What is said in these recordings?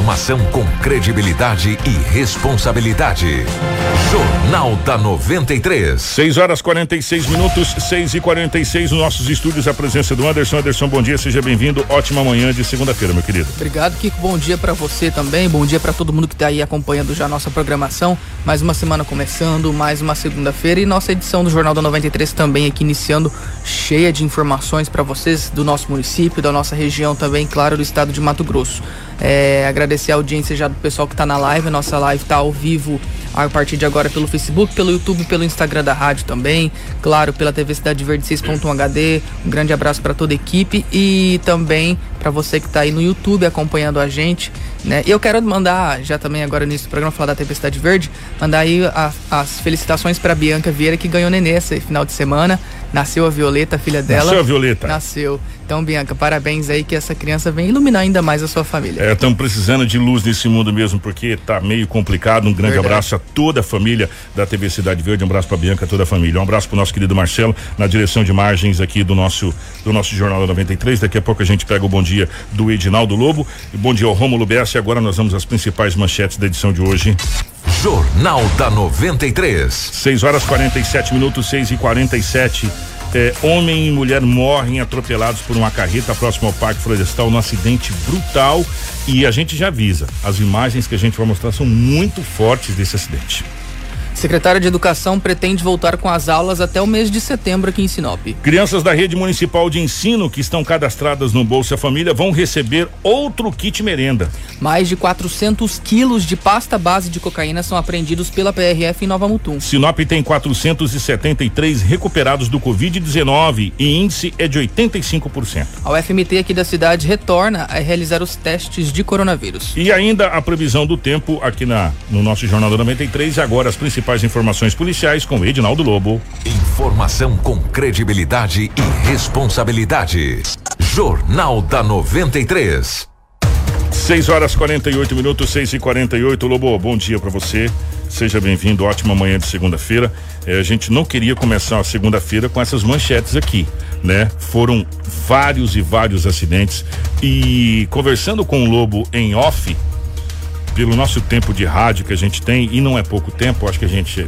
Informação com credibilidade e responsabilidade. Jornal da 93. 6 horas 46 minutos, 6 e 46 nos nossos estúdios. A presença do Anderson. Anderson, bom dia, seja bem-vindo. Ótima manhã de segunda-feira, meu querido. Obrigado, Kiko. Bom dia para você também. Bom dia para todo mundo que tá aí acompanhando já a nossa programação. Mais uma semana começando, mais uma segunda-feira e nossa edição do Jornal da 93 também aqui iniciando, cheia de informações para vocês do nosso município, da nossa região também, claro, do estado de Mato Grosso. É, agradecer a audiência já do pessoal que está na live. Nossa live está ao vivo a partir de agora pelo Facebook, pelo YouTube, pelo Instagram da rádio também. Claro, pela TV Cidade Verde 6.1 HD. Um grande abraço para toda a equipe e também para você que está aí no YouTube acompanhando a gente. Né? E eu quero mandar, já também agora nisso do programa, falar da Cidade Verde, mandar aí a, as felicitações para Bianca Vieira que ganhou nenê esse final de semana. Nasceu a Violeta, a filha dela. Nasceu a Violeta. Nasceu. Então, Bianca, parabéns aí que essa criança vem iluminar ainda mais a sua família. É, estamos precisando de luz nesse mundo mesmo, porque tá meio complicado. Um grande Verdade. abraço a toda a família da TV Cidade Verde, um abraço para Bianca, toda a família. Um abraço para o nosso querido Marcelo, na direção de imagens aqui do nosso do nosso Jornal da 93. Daqui a pouco a gente pega o bom dia do Edinaldo Lobo. E bom dia ao Romulo Bessa. E agora nós vamos às principais manchetes da edição de hoje. Jornal da 93. 6 horas 47 minutos, 6 e 47 é, homem e mulher morrem atropelados por uma carreta próximo ao Parque Florestal num acidente brutal e a gente já avisa, as imagens que a gente vai mostrar são muito fortes desse acidente. Secretária de Educação pretende voltar com as aulas até o mês de setembro aqui em Sinop. Crianças da rede municipal de ensino que estão cadastradas no Bolsa Família vão receber outro kit merenda. Mais de 400 quilos de pasta base de cocaína são apreendidos pela PRF em Nova Mutum. Sinop tem 473 recuperados do Covid-19 e índice é de 85%. A UFMT aqui da cidade retorna a realizar os testes de coronavírus. E ainda a previsão do tempo aqui na no nosso Jornal da 93 e agora as principais principais informações policiais com Edinaldo Lobo. Informação com credibilidade e responsabilidade. Jornal da 93. 6 horas 48 minutos, 6 e 48 Lobo, bom dia para você. Seja bem-vindo, ótima manhã de segunda-feira. É, a gente não queria começar a segunda-feira com essas manchetes aqui, né? Foram vários e vários acidentes. E conversando com o Lobo em off, pelo nosso tempo de rádio que a gente tem, e não é pouco tempo, acho que a gente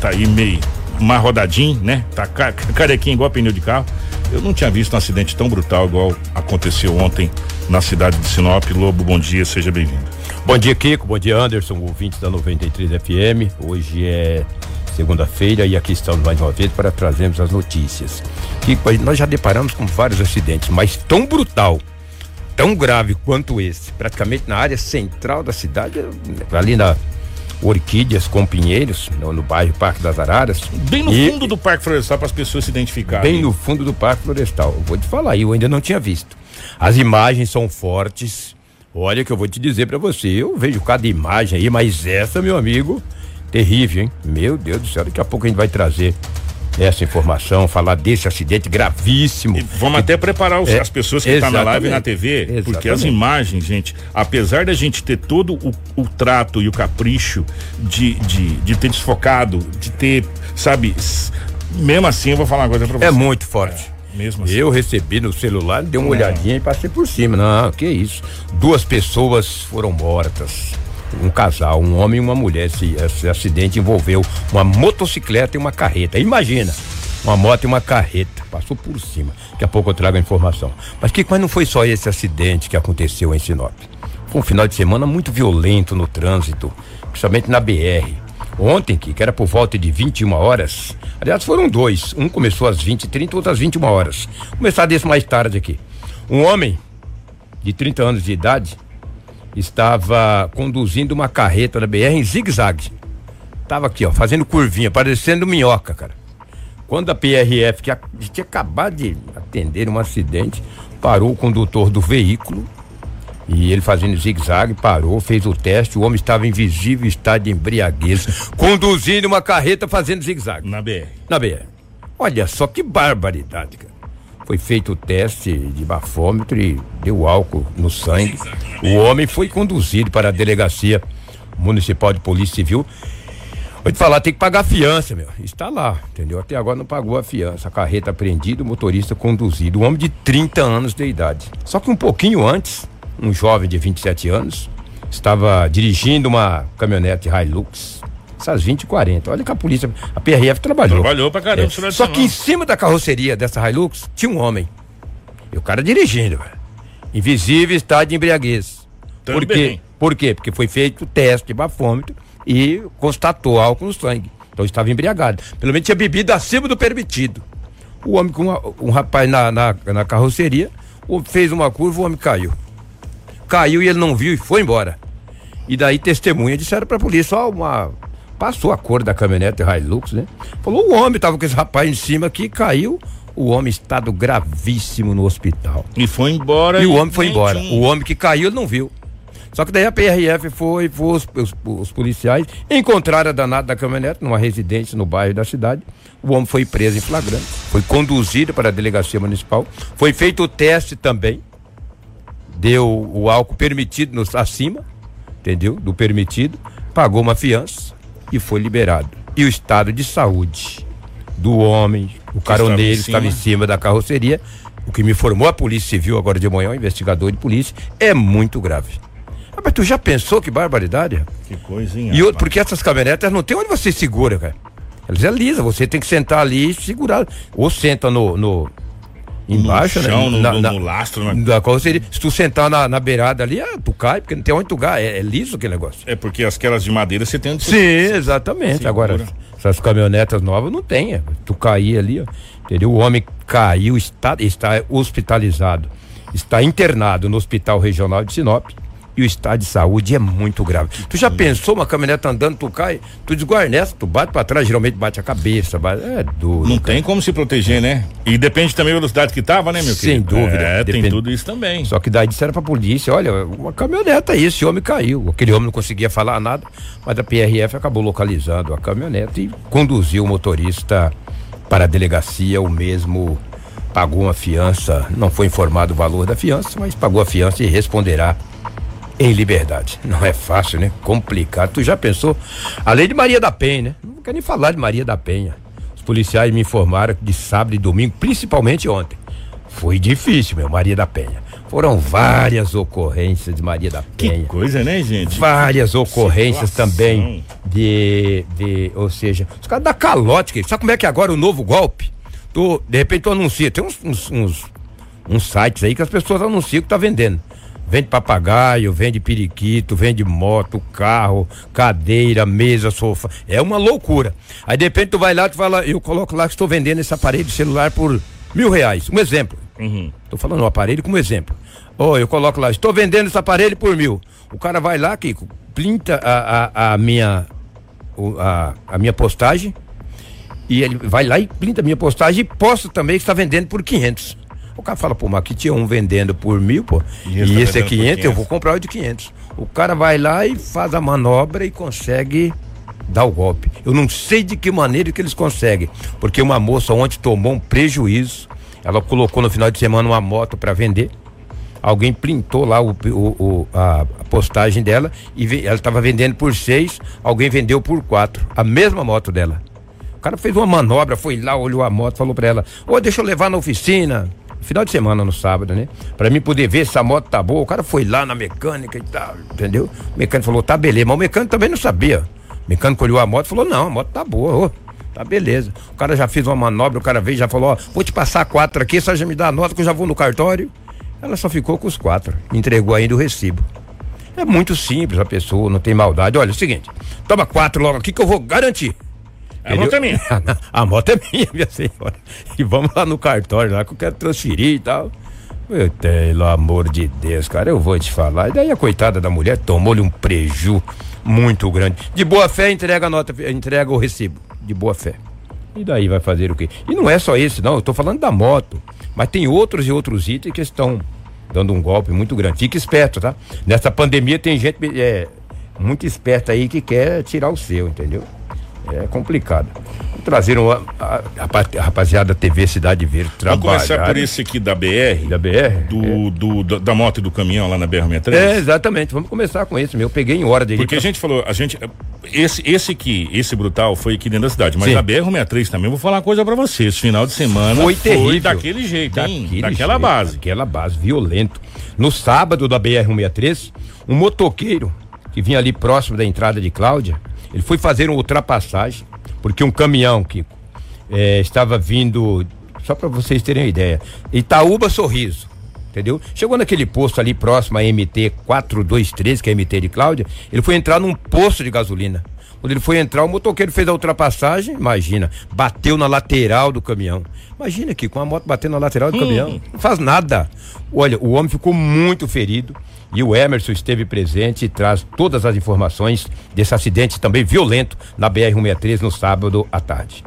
tá aí meio mais rodadinho, né? Tá carequinho igual pneu de carro. Eu não tinha visto um acidente tão brutal igual aconteceu ontem na cidade de Sinop. Lobo, bom dia, seja bem-vindo. Bom dia, Kiko. Bom dia, Anderson, ouvintes da 93 FM. Hoje é segunda-feira e aqui estamos mais uma vez para trazermos as notícias. Kiko, nós já deparamos com vários acidentes, mas tão brutal tão grave quanto esse, praticamente na área central da cidade, ali na Orquídeas com Pinheiros, no, no bairro Parque das Araras. Bem no e, fundo do Parque Florestal para as pessoas se identificarem. Bem no fundo do Parque Florestal. Eu vou te falar, eu ainda não tinha visto. As imagens são fortes. Olha que eu vou te dizer para você, eu vejo cada imagem aí, mas essa, meu amigo, terrível, hein? Meu Deus do céu, daqui a pouco a gente vai trazer essa informação, falar desse acidente gravíssimo. E vamos até preparar os, é, as pessoas que estão tá na live e na TV, exatamente. porque as imagens, gente, apesar da gente ter todo o, o trato e o capricho de, de, de ter desfocado, de ter, sabe, mesmo assim eu vou falar uma coisa pra é você. É muito forte. É. Mesmo assim. Eu recebi no celular, dei uma é. olhadinha e passei por cima. Não, que isso. Duas pessoas foram mortas um casal, um homem e uma mulher. Esse, esse acidente envolveu uma motocicleta e uma carreta. Imagina, uma moto e uma carreta. Passou por cima. Daqui a pouco eu trago a informação. Mas que mas não foi só esse acidente que aconteceu em Sinop. Foi um final de semana muito violento no trânsito, principalmente na BR. Ontem, que era por volta de 21 horas, aliás, foram dois. Um começou às 20 e 30, outro às 21 horas. Vou começar desse mais tarde aqui. Um homem de 30 anos de idade estava conduzindo uma carreta da BR em zigue-zague. Tava aqui, ó, fazendo curvinha, parecendo minhoca, cara. Quando a PRF, que a, tinha acabado de atender um acidente, parou o condutor do veículo e ele fazendo zigue-zague, parou, fez o teste, o homem estava em visível estado de embriaguez, conduzindo uma carreta fazendo zigue-zague. Na BR. Na BR. Olha só que barbaridade, cara. Foi feito o teste de bafômetro e deu álcool no sangue. O homem foi conduzido para a delegacia municipal de polícia civil. Vou te falar, tem que pagar a fiança, meu. Está lá, entendeu? Até agora não pagou a fiança. A carreta apreendida, o motorista conduzido. Um homem de 30 anos de idade. Só que um pouquinho antes, um jovem de 27 anos, estava dirigindo uma caminhonete Hilux essas 20 e 40. Olha que a polícia, a PRF trabalhou. Trabalhou pra caramba. É. Só que em cima da carroceria dessa Hilux tinha um homem. E o cara dirigindo, velho. Invisível estado de embriaguez. Também. Por quê? Por quê? Porque foi feito o teste de bafômetro e constatou álcool no sangue. Então estava embriagado. Pelo menos tinha bebido acima do permitido. O homem com uma, um rapaz na, na, na carroceria fez uma curva, o homem caiu. Caiu e ele não viu e foi embora. E daí testemunha disseram pra polícia, ó, uma. Passou a cor da caminhonete Hilux, né? Falou, o homem tava com esse rapaz em cima aqui, caiu. O homem estado gravíssimo no hospital. E foi embora. E, e o homem foi embora. O homem que caiu, ele não viu. Só que daí a PRF foi, foi os, os, os, policiais encontraram a danada da caminhonete numa residência no bairro da cidade. O homem foi preso em flagrante, foi conduzido para a delegacia municipal, foi feito o teste também, deu o álcool permitido no, acima, entendeu? Do permitido, pagou uma fiança e foi liberado. E o estado de saúde do homem, o caroneiro estava em cima da carroceria, o que me informou a Polícia Civil agora de manhã, o investigador de polícia, é muito grave. Ah, mas tu já pensou que barbaridade? Que coisinha. E outro, porque essas caminhonetas não tem onde você segura, cara. Elas é lisa, você tem que sentar ali e segurar. Ou senta no, no embaixo, no né? chão, né? No, na, no, no lastro, né? Da carroceria. Se tu sentar na, na beirada ali, ah, tu cai, porque não tem onde tu gai. É, é liso aquele negócio. É porque aquelas de madeira você tem onde Sim, exatamente. Segura. Agora, essas caminhonetas novas não tem. É. Tu cair ali, ó. Entendeu? O homem caiu, está, está hospitalizado. Está internado no Hospital Regional de Sinop e o estado de saúde é muito grave. Tu já pensou uma caminhonete andando, tu cai, tu desguarnece, tu bate para trás, geralmente bate a cabeça, bate, é duro. Não cara. tem como se proteger, né? E depende também da velocidade que tava, né, meu Sem querido? dúvida. É, depende. tem tudo isso também. Só que daí disseram pra polícia, olha, uma caminhonete aí, esse homem caiu. Aquele homem não conseguia falar nada, mas a PRF acabou localizando a caminhonete e conduziu o motorista para a delegacia, o mesmo pagou uma fiança, não foi informado o valor da fiança, mas pagou a fiança e responderá em liberdade. Não é fácil, né? Complicado. Tu já pensou? A lei de Maria da Penha, né? Não quero nem falar de Maria da Penha. Os policiais me informaram de sábado e domingo, principalmente ontem. Foi difícil, meu, Maria da Penha. Foram várias ocorrências de Maria da Penha. Que coisa, né, gente? Várias ocorrências Situação. também de, de. Ou seja, os caras da calote. Sabe como é que é agora o novo golpe? Tu, de repente tu anuncia. Tem uns, uns, uns, uns sites aí que as pessoas anunciam que tá vendendo. Vende papagaio, vende periquito, vende moto, carro, cadeira, mesa, sofá. É uma loucura. Aí de repente tu vai lá e fala, eu coloco lá que estou vendendo esse aparelho de celular por mil reais. Um exemplo. Uhum. Tô falando um aparelho como exemplo. Oh, eu coloco lá, estou vendendo esse aparelho por mil. O cara vai lá, Kiko, plinta a, a, a minha a, a minha postagem e ele vai lá e plinta a minha postagem e posta também que está vendendo por 500. O cara fala, pô, mas aqui tinha um vendendo por mil, pô, e, e esse é 500, 500, eu vou comprar o de 500. O cara vai lá e faz a manobra e consegue dar o golpe. Eu não sei de que maneira que eles conseguem, porque uma moça ontem tomou um prejuízo, ela colocou no final de semana uma moto para vender, alguém printou lá o, o, o a, a, postagem dela e ela estava vendendo por seis, alguém vendeu por quatro, a mesma moto dela. O cara fez uma manobra, foi lá, olhou a moto, falou para ela: Ô, oh, deixa eu levar na oficina final de semana no sábado, né? Pra mim poder ver se a moto tá boa. O cara foi lá na mecânica e tal, entendeu? O mecânico falou, tá beleza, mas o mecânico também não sabia. O mecânico olhou a moto e falou, não, a moto tá boa, ô. Tá beleza. O cara já fez uma manobra, o cara veio já falou, ó, vou te passar quatro aqui, só já me dá a nota que eu já vou no cartório. Ela só ficou com os quatro. Entregou ainda o recibo. É muito simples a pessoa, não tem maldade. Olha, é o seguinte, toma quatro logo aqui que eu vou garantir. A moto é minha. a moto é minha, minha senhora. E vamos lá no cartório lá que eu quero transferir e tal. Meu, pelo amor de Deus, cara, eu vou te falar. E daí a coitada da mulher tomou-lhe um preju muito grande. De boa fé, entrega a nota, entrega o recibo. De boa fé. E daí vai fazer o quê? E não é só esse, não. Eu tô falando da moto. Mas tem outros e outros itens que estão dando um golpe muito grande. Fique esperto, tá? Nessa pandemia tem gente é, muito esperta aí que quer tirar o seu, entendeu? É complicado. Trazeram a, a, a, rapaziada TV Cidade Verde trabalhar. Vamos começar por esse aqui da BR. Da BR? Do, é. do, do, da moto e do caminhão lá na BR-63? É, exatamente. Vamos começar com esse. Eu peguei em hora dele. Porque pra... a gente falou, a gente. Esse, esse aqui, esse brutal, foi aqui dentro da cidade. Mas Sim. a BR-63 também, vou falar uma coisa pra você. Esse final de semana foi, terrível. foi daquele jeito, hein? Daquele Daquela jeito, base. Daquela base, violento. No sábado da BR-163, um motoqueiro que vinha ali próximo da entrada de Cláudia, ele foi fazer uma ultrapassagem, porque um caminhão que é, estava vindo, só para vocês terem uma ideia, Itaúba Sorriso, entendeu? Chegou naquele posto ali próximo a MT 423, que é a MT de Cláudia, ele foi entrar num posto de gasolina. Quando ele foi entrar, o motoqueiro fez a ultrapassagem, imagina, bateu na lateral do caminhão. Imagina aqui, com a moto batendo na lateral do hum. caminhão, não faz nada. Olha, o homem ficou muito ferido e o Emerson esteve presente e traz todas as informações desse acidente também violento na BR-163 no sábado à tarde.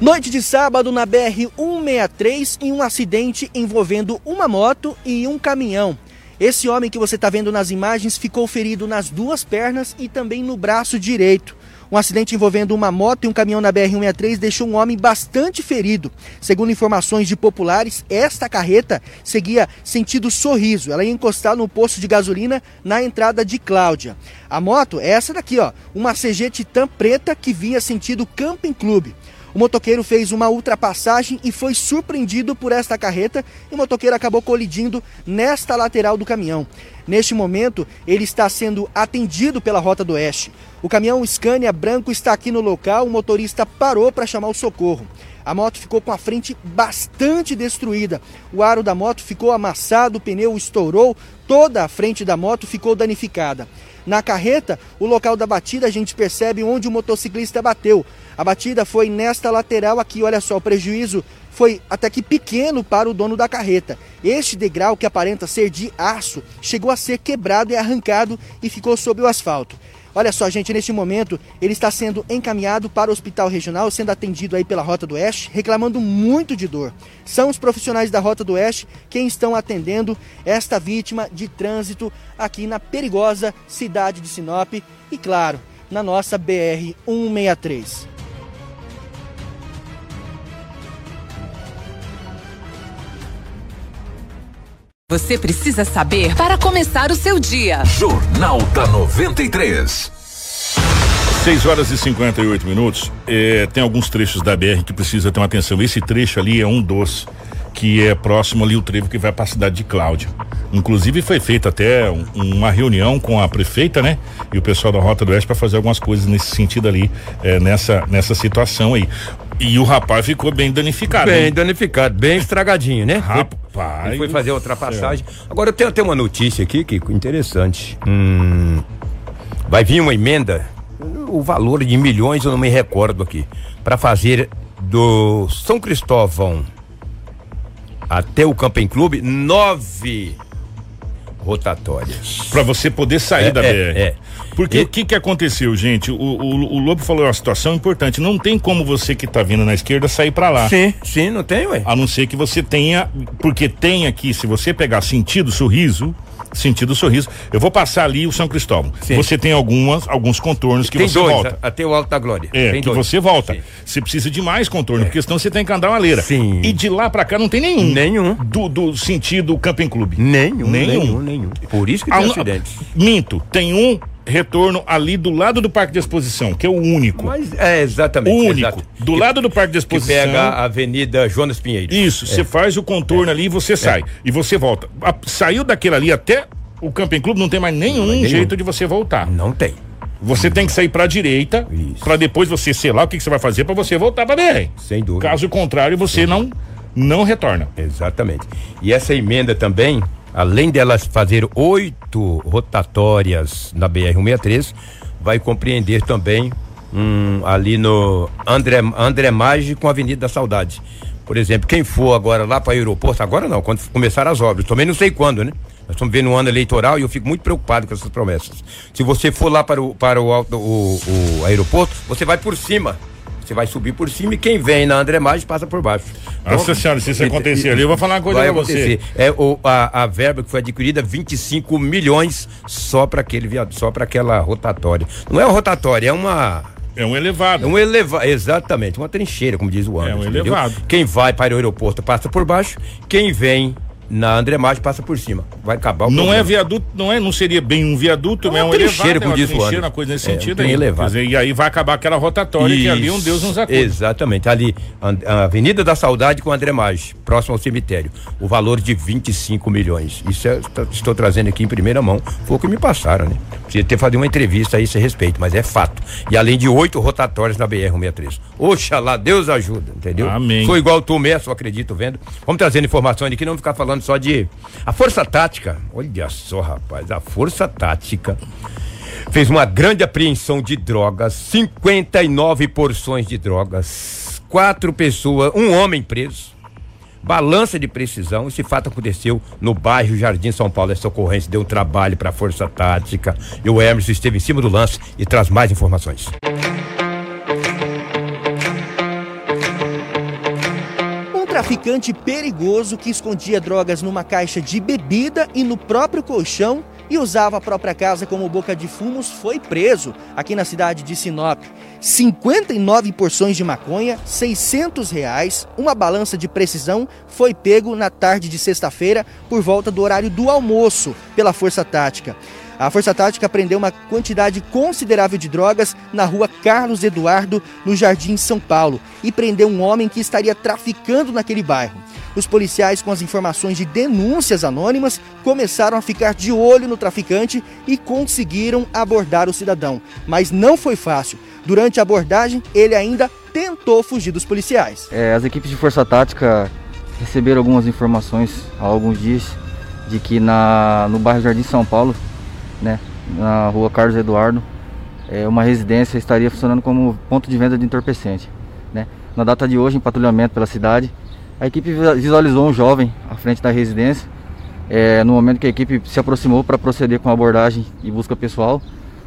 Noite de sábado na BR-163 em um acidente envolvendo uma moto e um caminhão. Esse homem que você está vendo nas imagens ficou ferido nas duas pernas e também no braço direito. Um acidente envolvendo uma moto e um caminhão na BR-163 deixou um homem bastante ferido. Segundo informações de populares, esta carreta seguia sentido sorriso. Ela ia encostar no posto de gasolina na entrada de Cláudia. A moto é essa daqui, ó, uma CG Titan preta que vinha sentido Camping Clube. O motoqueiro fez uma ultrapassagem e foi surpreendido por esta carreta e o motoqueiro acabou colidindo nesta lateral do caminhão. Neste momento, ele está sendo atendido pela Rota do Oeste. O caminhão Scania branco está aqui no local, o motorista parou para chamar o socorro. A moto ficou com a frente bastante destruída. O aro da moto ficou amassado, o pneu estourou, toda a frente da moto ficou danificada. Na carreta, o local da batida a gente percebe onde o motociclista bateu. A batida foi nesta lateral aqui, olha só, o prejuízo foi até que pequeno para o dono da carreta. Este degrau, que aparenta ser de aço, chegou a ser quebrado e arrancado e ficou sob o asfalto. Olha só, gente, neste momento ele está sendo encaminhado para o hospital regional, sendo atendido aí pela Rota do Oeste, reclamando muito de dor. São os profissionais da Rota do Oeste quem estão atendendo esta vítima de trânsito aqui na perigosa cidade de Sinop e, claro, na nossa BR 163. Você precisa saber para começar o seu dia. Jornal da 93. 6 horas e 58 minutos. É, tem alguns trechos da BR que precisa ter uma atenção. Esse trecho ali é um dos que é próximo ali o trevo que vai para a cidade de Cláudia. Inclusive foi feita até um, uma reunião com a prefeita, né? E o pessoal da Rota do Oeste para fazer algumas coisas nesse sentido ali, é, nessa, nessa situação aí. E o rapaz ficou bem danificado. Bem hein? danificado, bem estragadinho, né? Rapaz. Foi fazer a ultrapassagem. Céu. Agora eu tenho até uma notícia aqui, que interessante. Hum, vai vir uma emenda, o valor de milhões eu não me recordo aqui, para fazer do São Cristóvão até o Camping Clube nove rotatórias. Para você poder sair é, da é, BR. É. Porque e... o que que aconteceu, gente? O, o, o, Lobo falou uma situação importante. Não tem como você que tá vindo na esquerda sair para lá. Sim, sim, não tem, ué. A não ser que você tenha, porque tem aqui, se você pegar sentido sorriso, sentido sorriso. Eu vou passar ali o São Cristóvão. Sim. Você tem algumas, alguns contornos que tem você dois, volta. Até o Alto da Glória. É, tem que dois. você volta. Sim. Você precisa de mais contorno, é. porque senão você tem que andar uma leira. Sim. E de lá pra cá não tem nenhum. Nenhum. Do, do sentido Camping Clube. Nenhum. Nenhum. Nenhum. nenhum. Por isso que tem acidentes. Minto. Tem um retorno ali do lado do Parque de Exposição, que é o único. Mas é exatamente. O único. Exato. Do que, lado do Parque de Exposição. Que pega a Avenida Jonas Pinheiro. Isso, você é. faz o contorno é. ali e você sai. É. E você volta. A, saiu daquele ali até o Camping Clube não tem mais nenhum, nenhum. jeito de você voltar. Não tem. Você tem que sair para a direita, para depois você sei lá o que, que você vai fazer para você voltar para BR. Sem dúvida. Caso contrário, você não não retorna. Exatamente. E essa emenda também, além delas fazer oito rotatórias na BR 163, vai compreender também um, ali no André André Maggi com a Avenida da Saudade. Por exemplo, quem for agora lá para o aeroporto, agora não, quando começar as obras, também não sei quando, né? Nós estamos vendo um ano eleitoral e eu fico muito preocupado com essas promessas. Se você for lá para o, para o, o, o aeroporto, você vai por cima. Você vai subir por cima e quem vem na André Mais passa por baixo. Nossa então, senhora, se isso acontecer ali, eu vou falar uma coisa pra acontecer. você. É o, a, a verba que foi adquirida, 25 milhões só para aquele viado, só para aquela rotatória. Não é uma rotatória, é uma é um elevado. É um elevado, exatamente, uma trincheira, como diz o Anderson. É um elevado. Entendeu? Quem vai para o aeroporto passa por baixo, quem vem na André Maggi passa por cima. Vai acabar o Não problema. é viaduto, não é, não seria bem um viaduto, É é, uma um elevado, como é uma diz Anderson. uma coisa nesse É, um sentido trem aí. elevado. Dizer, e aí vai acabar aquela rotatória que ali um Deus nos acuda. Exatamente. Ali, a Avenida da Saudade com André Maggi, próximo ao cemitério. O valor de 25 milhões. Isso é, tá- estou trazendo aqui em primeira mão. Foi o que me passaram, né? Precisa ter fazer uma entrevista a esse respeito, mas é fato. E além de oito rotatórios na BR-163. Oxalá, Deus ajuda, entendeu? Amém. Sou igual o Tomé, só acredito, vendo. Vamos trazendo informações aqui, não ficar falando só de. A Força Tática, olha só, rapaz, a Força Tática fez uma grande apreensão de drogas, 59 porções de drogas, quatro pessoas, um homem preso, balança de precisão. Esse fato aconteceu no bairro Jardim São Paulo. Essa ocorrência deu um trabalho para a Força Tática e o Emerson esteve em cima do lance e traz mais informações. Traficante perigoso que escondia drogas numa caixa de bebida e no próprio colchão e usava a própria casa como boca de fumos foi preso aqui na cidade de Sinop. 59 porções de maconha, 600 reais, uma balança de precisão foi pego na tarde de sexta-feira por volta do horário do almoço pela Força Tática. A Força Tática prendeu uma quantidade considerável de drogas na rua Carlos Eduardo, no Jardim São Paulo, e prendeu um homem que estaria traficando naquele bairro. Os policiais, com as informações de denúncias anônimas, começaram a ficar de olho no traficante e conseguiram abordar o cidadão. Mas não foi fácil. Durante a abordagem, ele ainda tentou fugir dos policiais. É, as equipes de força tática receberam algumas informações há alguns dias de que na, no bairro Jardim São Paulo, né, na rua Carlos Eduardo, é, uma residência estaria funcionando como ponto de venda de entorpecente. Né. Na data de hoje, em patrulhamento pela cidade, a equipe visualizou um jovem à frente da residência. É, no momento que a equipe se aproximou para proceder com a abordagem e busca pessoal,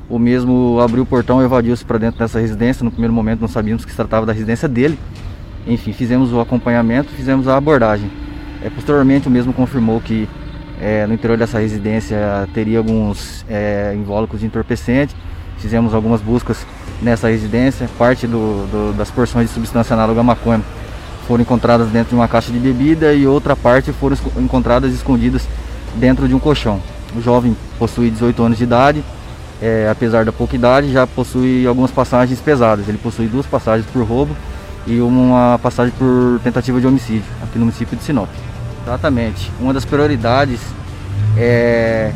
o mesmo abriu o portão e evadiu-se para dentro dessa residência. No primeiro momento não sabíamos que se tratava da residência dele. Enfim, fizemos o acompanhamento, fizemos a abordagem. É, posteriormente o mesmo confirmou que é, no interior dessa residência teria alguns é, invólucros de entorpecente. Fizemos algumas buscas nessa residência. Parte do, do, das porções de substância análoga à maconha foram encontradas dentro de uma caixa de bebida e outra parte foram encontradas escondidas dentro de um colchão. O jovem possui 18 anos de idade, é, apesar da pouca idade, já possui algumas passagens pesadas. Ele possui duas passagens por roubo e uma passagem por tentativa de homicídio aqui no município de Sinop. Exatamente. Uma das prioridades é,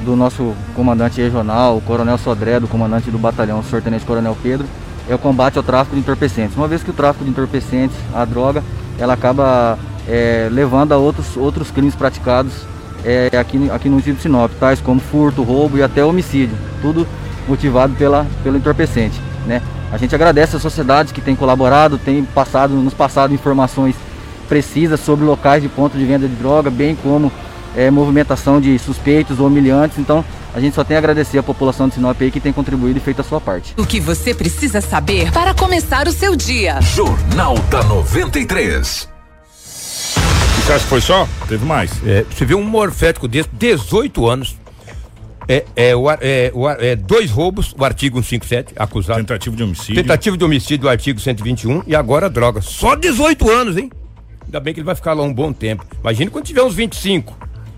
do nosso comandante regional, o Coronel Sodré, do comandante do batalhão, o Sr. Tenente Coronel Pedro, é o combate ao tráfico de entorpecentes. Uma vez que o tráfico de entorpecentes, a droga, ela acaba é, levando a outros, outros crimes praticados é, aqui, aqui no município de Sinop, tais como furto, roubo e até homicídio, tudo motivado pela, pelo entorpecente. Né? A gente agradece às sociedades que têm colaborado, têm passado, nos passado informações precisas sobre locais de ponto de venda de droga, bem como é, movimentação de suspeitos ou humilhantes. Então, a gente só tem a agradecer à população de Sinop aí que tem contribuído e feito a sua parte. O que você precisa saber para começar o seu dia. Jornal da 93. Você acha que foi só? Teve mais? É, você vê um morfético desse, 18 anos. É, é, o, é, o, é, dois roubos, o artigo 157, acusado. Tentativa de homicídio. Tentativa de homicídio, o artigo 121, e agora droga. Só 18 anos, hein? Ainda bem que ele vai ficar lá um bom tempo. Imagina quando tiver uns 25.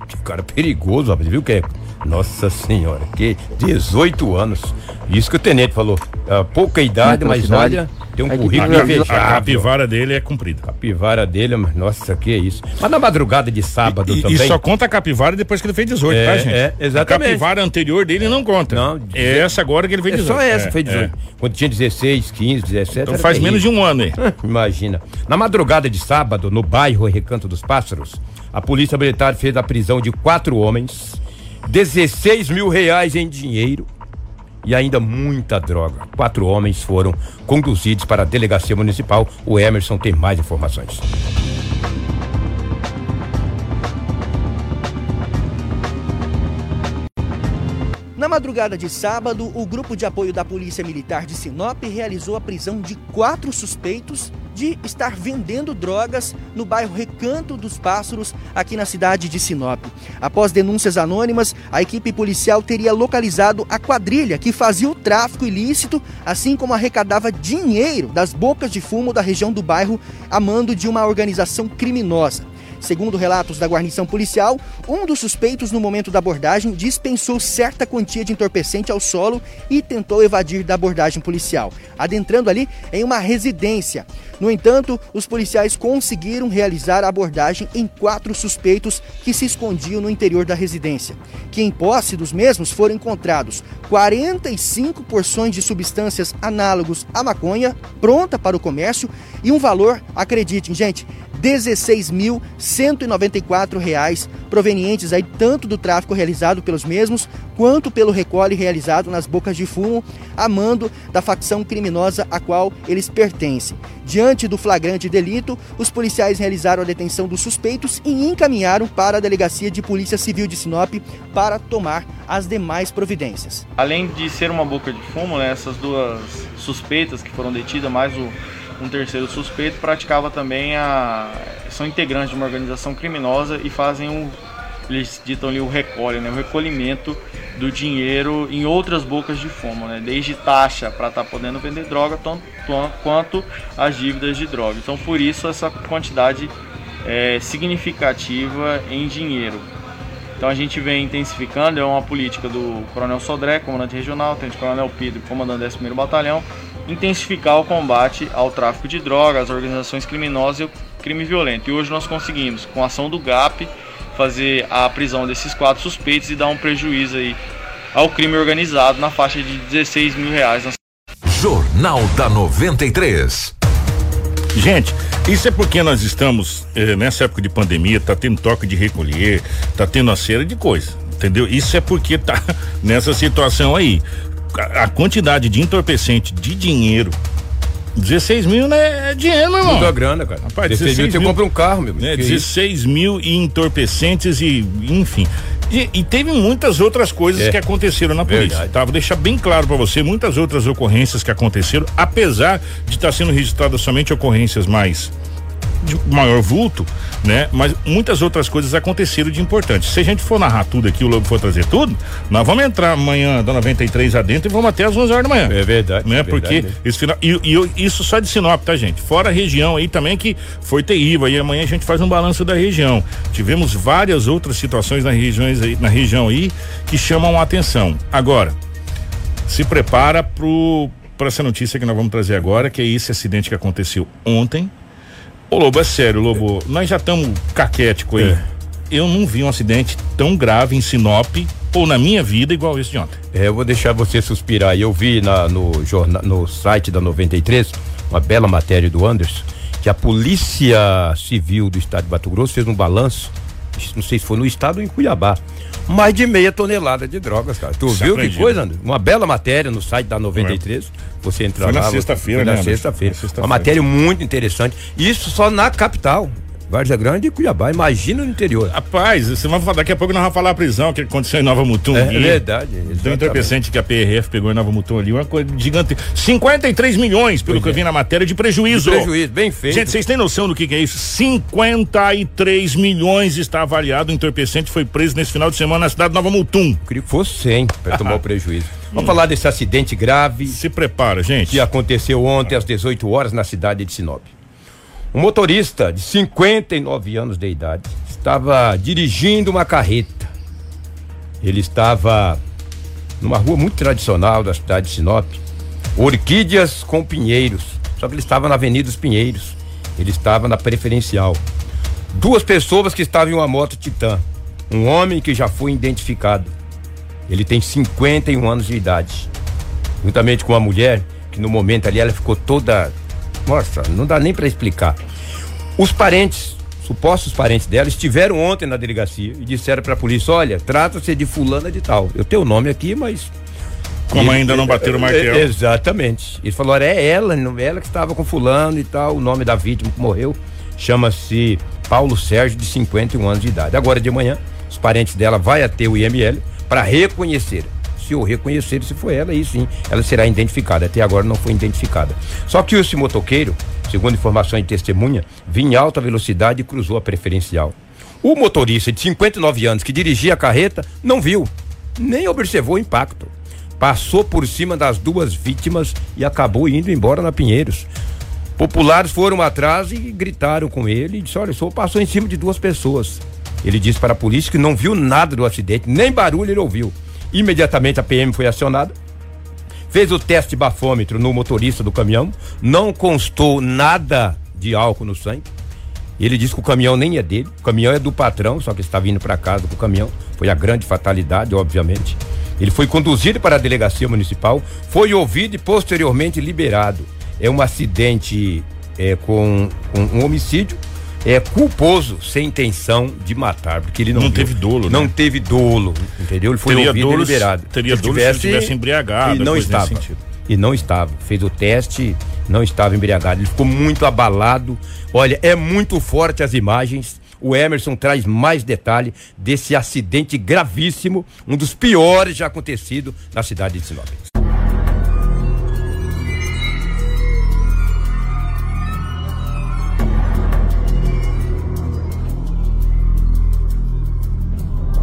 Que cara perigoso, rapaz. Viu que é? Nossa senhora, que 18 anos. Isso que o tenente falou. Ah, pouca idade, mas cidade. olha, tem um É que currículo tem- A capivara dele é comprida. Capivara dele, mas nossa, que é isso. Mas na madrugada de sábado E, também. e só conta a capivara depois que ele fez 18, É, tá, gente? é, exatamente. A capivara anterior dele não conta. Não, é essa agora que ele fez É 18. só essa, É, fez 18. é. Quando tinha 16, 15, 17. Então faz menos de terrível. um ano aí. Imagina. Na madrugada de sábado, no bairro Recanto dos Pássaros, a polícia militar fez a prisão de quatro homens, 16 mil reais em dinheiro e ainda muita droga. Quatro homens foram conduzidos para a delegacia municipal. O Emerson tem mais informações. Na madrugada de sábado, o grupo de apoio da Polícia Militar de Sinop realizou a prisão de quatro suspeitos de estar vendendo drogas no bairro Recanto dos Pássaros, aqui na cidade de Sinop. Após denúncias anônimas, a equipe policial teria localizado a quadrilha que fazia o tráfico ilícito, assim como arrecadava dinheiro das bocas de fumo da região do bairro a mando de uma organização criminosa. Segundo relatos da guarnição policial, um dos suspeitos no momento da abordagem dispensou certa quantia de entorpecente ao solo e tentou evadir da abordagem policial, adentrando ali em uma residência. No entanto, os policiais conseguiram realizar a abordagem em quatro suspeitos que se escondiam no interior da residência, que em posse dos mesmos foram encontrados 45 porções de substâncias análogos à maconha, pronta para o comércio, e um valor, acreditem, gente, 16.194 reais provenientes aí tanto do tráfico realizado pelos mesmos quanto pelo recolhe realizado nas bocas de fumo a mando da facção criminosa a qual eles pertencem. Diante do flagrante delito, os policiais realizaram a detenção dos suspeitos e encaminharam para a delegacia de Polícia Civil de Sinop para tomar as demais providências. Além de ser uma boca de fumo, né, essas duas suspeitas que foram detidas mais o um terceiro suspeito praticava também a são integrantes de uma organização criminosa e fazem o eles ditam ali o recolhe, né, o recolhimento do dinheiro em outras bocas de fumo, né, desde taxa para estar tá podendo vender droga, tanto quanto as dívidas de droga. Então, por isso essa quantidade é, significativa em dinheiro. Então a gente vem intensificando, é uma política do Coronel Sodré, comandante regional, Tenente Coronel Pedro, comandante do 11 Batalhão, intensificar o combate ao tráfico de drogas, às organizações criminosas e ao crime violento. E hoje nós conseguimos, com a ação do GAP, fazer a prisão desses quatro suspeitos e dar um prejuízo aí ao crime organizado na faixa de 16 mil reais. Jornal da 93. Gente, isso é porque nós estamos eh, nessa época de pandemia, tá tendo toque de recolher, tá tendo uma série de coisas, entendeu? Isso é porque tá nessa situação aí a quantidade de entorpecente de dinheiro 16 mil né, é dinheiro, meu irmão. Muita grana, cara. Rapaz, 16, 16 mil, você compra um carro, meu. Né, 16 isso? mil em entorpecentes e, enfim. E, e, teve muitas outras coisas é. que aconteceram na polícia. Verdade. Tá? Vou deixar bem claro para você, muitas outras ocorrências que aconteceram, apesar de estar tá sendo registradas somente ocorrências mais de maior vulto, né? Mas muitas outras coisas aconteceram de importante. Se a gente for narrar tudo aqui, o Lobo for trazer tudo, nós vamos entrar amanhã da 93 adentro e vamos até às 11 horas da manhã. É verdade. Né? É Porque verdade esse final, e, e, isso só de Sinop, tá, gente? Fora a região aí também que foi terrível. E amanhã a gente faz um balanço da região. Tivemos várias outras situações na, regiões aí, na região aí que chamam a atenção. Agora, se prepara pro para essa notícia que nós vamos trazer agora, que é esse acidente que aconteceu ontem Ô Lobo, é sério, Lobo, nós já estamos caquético aí. É. Eu não vi um acidente tão grave em Sinop ou na minha vida igual esse de ontem. É, eu vou deixar você suspirar. Eu vi na, no, jornal, no site da 93 uma bela matéria do Anderson que a Polícia Civil do Estado de Mato Grosso fez um balanço, não sei se foi no estado ou em Cuiabá, mais de meia tonelada de drogas, cara. Tu viu que coisa, André? Uma bela matéria no site da 93. Você entra lá. Na sexta-feira, né? Na sexta-feira. Sexta uma matéria muito interessante. Isso só na capital. Várzea Grande e Cuiabá. Imagina no interior. Rapaz, você vai falar, daqui a pouco nós vamos falar a prisão que aconteceu em Nova Mutum. É, é verdade. Tem um entorpecente que a PRF pegou em Nova Mutum ali, uma coisa gigante. 53 milhões, pelo pois que é. eu vi na matéria, de prejuízo. De prejuízo, bem feito. Gente, vocês têm noção do que, que, é isso? 53 milhões está avaliado. O entorpecente foi preso nesse final de semana na cidade de Nova Mutum. Queria que fosse 100 para tomar o prejuízo. Vamos hum. falar desse acidente grave. Se prepara, gente. Que aconteceu ontem às 18 horas na cidade de Sinop. Um motorista de 59 anos de idade estava dirigindo uma carreta. Ele estava numa rua muito tradicional da cidade de Sinop, Orquídeas com Pinheiros. Só que ele estava na Avenida dos Pinheiros. Ele estava na preferencial. Duas pessoas que estavam em uma moto Titan. Um homem que já foi identificado. Ele tem 51 anos de idade. Juntamente com uma mulher que no momento ali ela ficou toda nossa, não dá nem para explicar. Os parentes, supostos parentes dela, estiveram ontem na delegacia e disseram para a polícia: olha, trata-se de fulana de tal. Eu tenho o nome aqui, mas. Como ele, ainda não bateram o martelo. Exatamente. Ele falou: é ela, ela que estava com fulano e tal. O nome da vítima que morreu chama-se Paulo Sérgio, de 51 anos de idade. Agora de manhã, os parentes dela vai até o IML para reconhecer se o reconhecer se foi ela, aí sim ela será identificada. Até agora não foi identificada. Só que esse motoqueiro, segundo informações de testemunha, vinha em alta velocidade e cruzou a preferencial. O motorista de 59 anos que dirigia a carreta não viu, nem observou o impacto. Passou por cima das duas vítimas e acabou indo embora na Pinheiros. Populares foram atrás e gritaram com ele e disse: Olha, o senhor passou em cima de duas pessoas. Ele disse para a polícia que não viu nada do acidente, nem barulho ele ouviu. Imediatamente a PM foi acionada, fez o teste de bafômetro no motorista do caminhão, não constou nada de álcool no sangue. Ele disse que o caminhão nem é dele, o caminhão é do patrão, só que está vindo para casa com o caminhão. Foi a grande fatalidade, obviamente. Ele foi conduzido para a delegacia municipal, foi ouvido e posteriormente liberado. É um acidente é, com, com um homicídio é culposo sem intenção de matar, porque ele não, não teve dolo, não né? teve dolo, entendeu? Ele foi teria ouvido dolo, e liberado. Teria se dolo tivesse, se ele tivesse embriagado, e não estava. E não estava. Fez o teste, não estava embriagado. Ele ficou muito abalado. Olha, é muito forte as imagens. O Emerson traz mais detalhe desse acidente gravíssimo, um dos piores já acontecido na cidade de Sinop.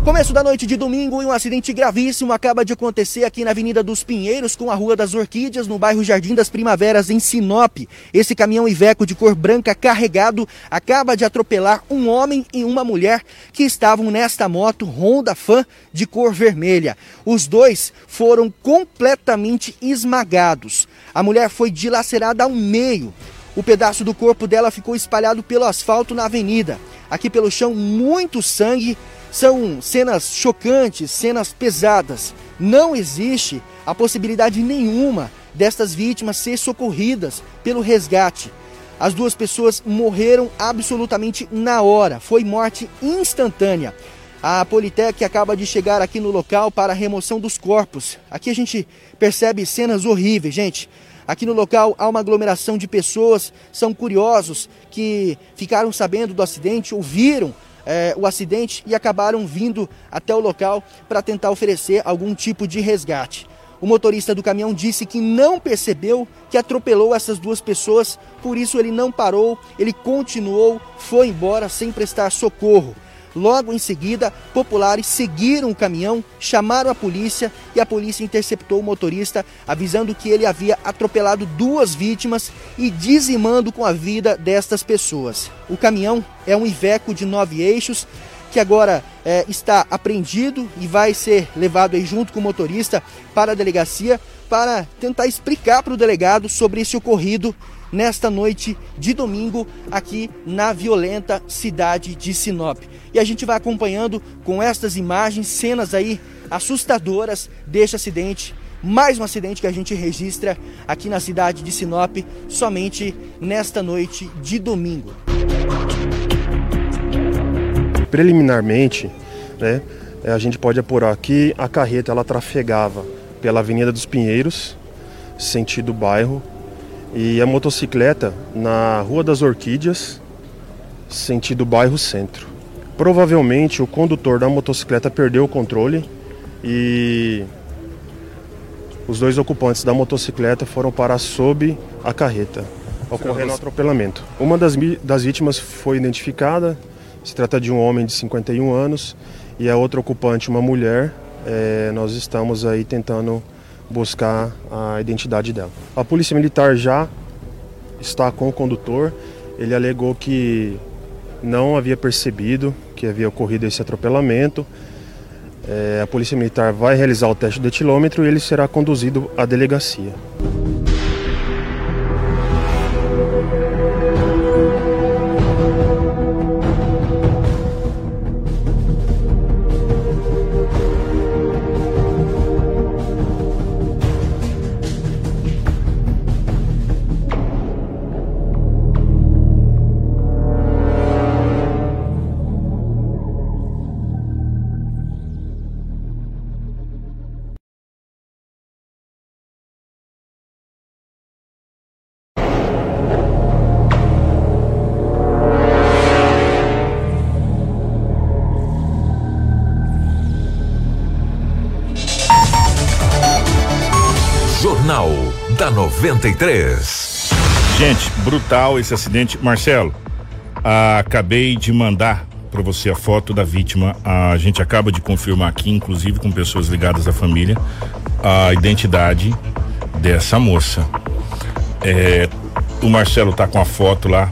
Começo da noite de domingo e um acidente gravíssimo acaba de acontecer aqui na Avenida dos Pinheiros com a Rua das Orquídeas, no bairro Jardim das Primaveras, em Sinop. Esse caminhão Iveco de cor branca carregado acaba de atropelar um homem e uma mulher que estavam nesta moto Honda Fan de cor vermelha. Os dois foram completamente esmagados. A mulher foi dilacerada ao meio. O pedaço do corpo dela ficou espalhado pelo asfalto na avenida. Aqui pelo chão, muito sangue são cenas chocantes, cenas pesadas. Não existe a possibilidade nenhuma destas vítimas ser socorridas pelo resgate. As duas pessoas morreram absolutamente na hora, foi morte instantânea. A Politec acaba de chegar aqui no local para a remoção dos corpos. Aqui a gente percebe cenas horríveis, gente. Aqui no local há uma aglomeração de pessoas, são curiosos que ficaram sabendo do acidente, ouviram é, o acidente e acabaram vindo até o local para tentar oferecer algum tipo de resgate. O motorista do caminhão disse que não percebeu que atropelou essas duas pessoas, por isso ele não parou, ele continuou, foi embora sem prestar socorro. Logo em seguida, populares seguiram o caminhão, chamaram a polícia e a polícia interceptou o motorista, avisando que ele havia atropelado duas vítimas e dizimando com a vida destas pessoas. O caminhão é um Iveco de nove eixos que agora é, está apreendido e vai ser levado aí junto com o motorista para a delegacia para tentar explicar para o delegado sobre esse ocorrido nesta noite de domingo aqui na violenta cidade de Sinop. E a gente vai acompanhando com estas imagens, cenas aí assustadoras deste acidente. Mais um acidente que a gente registra aqui na cidade de Sinop, somente nesta noite de domingo. Preliminarmente, né, a gente pode apurar que a carreta ela trafegava pela Avenida dos Pinheiros, sentido bairro, e a motocicleta na Rua das Orquídeas, sentido bairro centro. Provavelmente o condutor da motocicleta perdeu o controle e os dois ocupantes da motocicleta foram parar sob a carreta, ocorrendo o atropelamento. Uma das, das vítimas foi identificada, se trata de um homem de 51 anos e a outra ocupante, uma mulher. É, nós estamos aí tentando buscar a identidade dela. A polícia militar já está com o condutor. Ele alegou que não havia percebido que havia ocorrido esse atropelamento. É, a polícia militar vai realizar o teste do etilômetro e ele será conduzido à delegacia. 93. Gente, brutal esse acidente. Marcelo, acabei de mandar para você a foto da vítima. A gente acaba de confirmar aqui, inclusive com pessoas ligadas à família, a identidade dessa moça. É, o Marcelo tá com a foto lá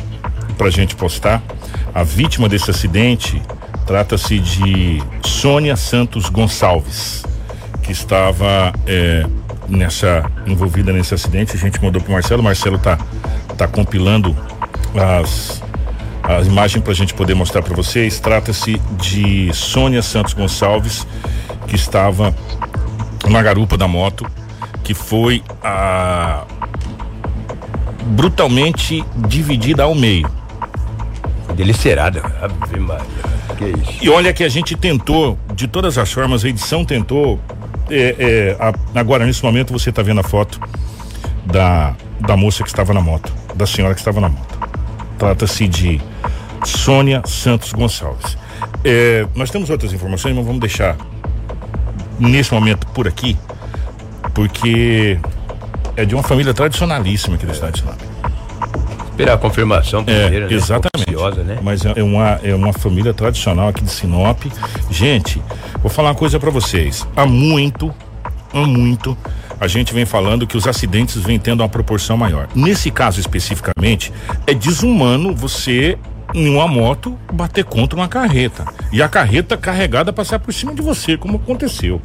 pra gente postar. A vítima desse acidente trata-se de Sônia Santos Gonçalves, que estava é, nessa envolvida nesse acidente. A gente mandou pro Marcelo. O Marcelo tá tá compilando as as imagens para a gente poder mostrar para vocês. Trata-se de Sônia Santos Gonçalves, que estava na garupa da moto, que foi a, brutalmente dividida ao meio. Delicerada, Ave Maria. Que isso. E olha que a gente tentou, de todas as formas, a edição tentou. É, é, a, agora, nesse momento, você está vendo a foto da, da moça que estava na moto, da senhora que estava na moto. Trata-se de Sônia Santos Gonçalves. É, nós temos outras informações, mas vamos deixar nesse momento por aqui, porque é de uma família tradicionalíssima aqui do estado Sinop. Esperar a confirmação primeiro, é, né? Exatamente. né? Mas é, é uma, é uma família tradicional aqui de Sinop. Gente, vou falar uma coisa para vocês. Há muito, há muito, a gente vem falando que os acidentes vêm tendo uma proporção maior. Nesse caso especificamente, é desumano você em uma moto bater contra uma carreta e a carreta carregada passar por cima de você, como aconteceu.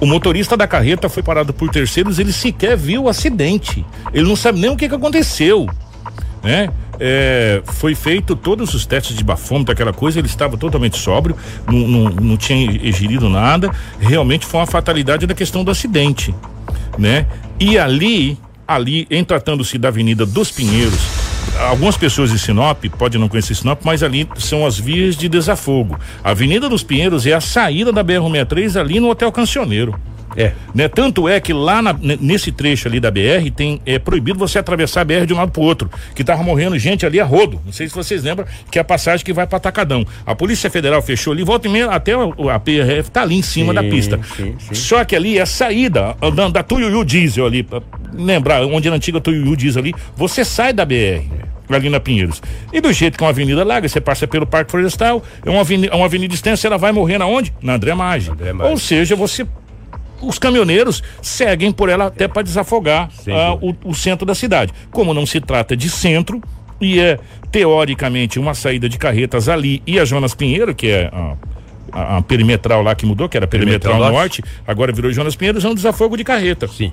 O motorista da carreta foi parado por terceiros, ele sequer viu o acidente. Ele não sabe nem o que, que aconteceu, né? É, foi feito todos os testes de bafômetro, aquela coisa, ele estava totalmente sóbrio, não, não, não tinha ingerido nada. Realmente foi uma fatalidade da questão do acidente, né? E ali, ali, em tratando-se da Avenida dos Pinheiros, algumas pessoas em Sinop podem não conhecer Sinop, mas ali são as vias de desafogo. A Avenida dos Pinheiros é a saída da BR-63 ali no Hotel Cancioneiro. É. Né? Tanto é que lá na, nesse trecho ali da BR tem é proibido você atravessar a BR de um lado pro outro, que tava morrendo gente ali a rodo. Não sei se vocês lembram que é a passagem que vai para Atacadão. A Polícia Federal fechou ali, volta e meia, até a, a PRF tá ali em cima sim, da pista. Sim, sim. Só que ali é a saída da, da Tuiuiu Diesel ali, pra lembrar onde era a antiga Tuiuiu Diesel ali, você sai da BR ali na Pinheiros. E do jeito que é uma avenida larga, você passa pelo Parque Florestal, é uma avenida, uma avenida extensa, ela vai morrer na onde? Na André Maggi. Ou seja, você os caminhoneiros seguem por ela até para desafogar uh, o, o, centro da cidade. Como não se trata de centro e é teoricamente uma saída de carretas ali e a Jonas Pinheiro, que é a, a, a perimetral lá que mudou, que era perimetral, perimetral norte, norte, agora virou Jonas Pinheiros, é um desafogo de carreta. Sim.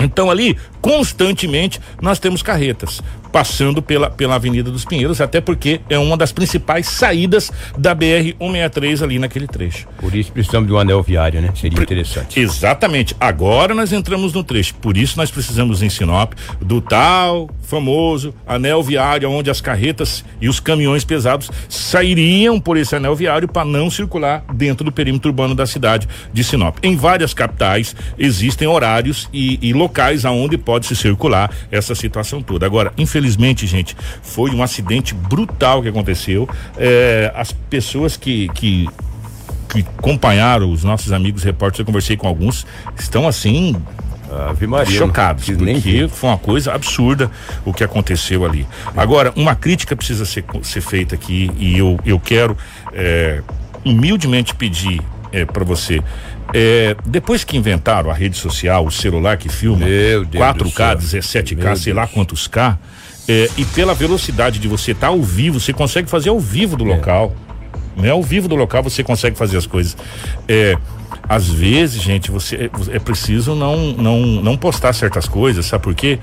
Então ali, constantemente, nós temos carretas passando pela, pela Avenida dos Pinheiros, até porque é uma das principais saídas da BR 163 ali naquele trecho. Por isso precisamos de um anel viário, né? Seria interessante. Exatamente. Agora nós entramos no trecho. Por isso nós precisamos em Sinop do tal famoso anel viário, onde as carretas e os caminhões pesados sairiam por esse anel viário para não circular dentro do perímetro urbano da cidade de Sinop. Em várias capitais existem horários e, e locais aonde pode se circular essa situação toda. Agora, infelizmente infelizmente, gente, foi um acidente brutal que aconteceu. É, as pessoas que, que que acompanharam os nossos amigos repórteres, eu conversei com alguns, estão assim Ave Maria, chocados, porque foi uma coisa absurda o que aconteceu ali. Agora, uma crítica precisa ser, ser feita aqui e eu, eu quero é, humildemente pedir é, para você. É, depois que inventaram a rede social, o celular que filma 4K, 17K, sei lá quantos K, é, e pela velocidade de você estar tá ao vivo, você consegue fazer ao vivo do é. Né? Ao vivo do local você consegue fazer as coisas. É, às vezes, gente, você é, é preciso não, não, não postar certas coisas, sabe por quê?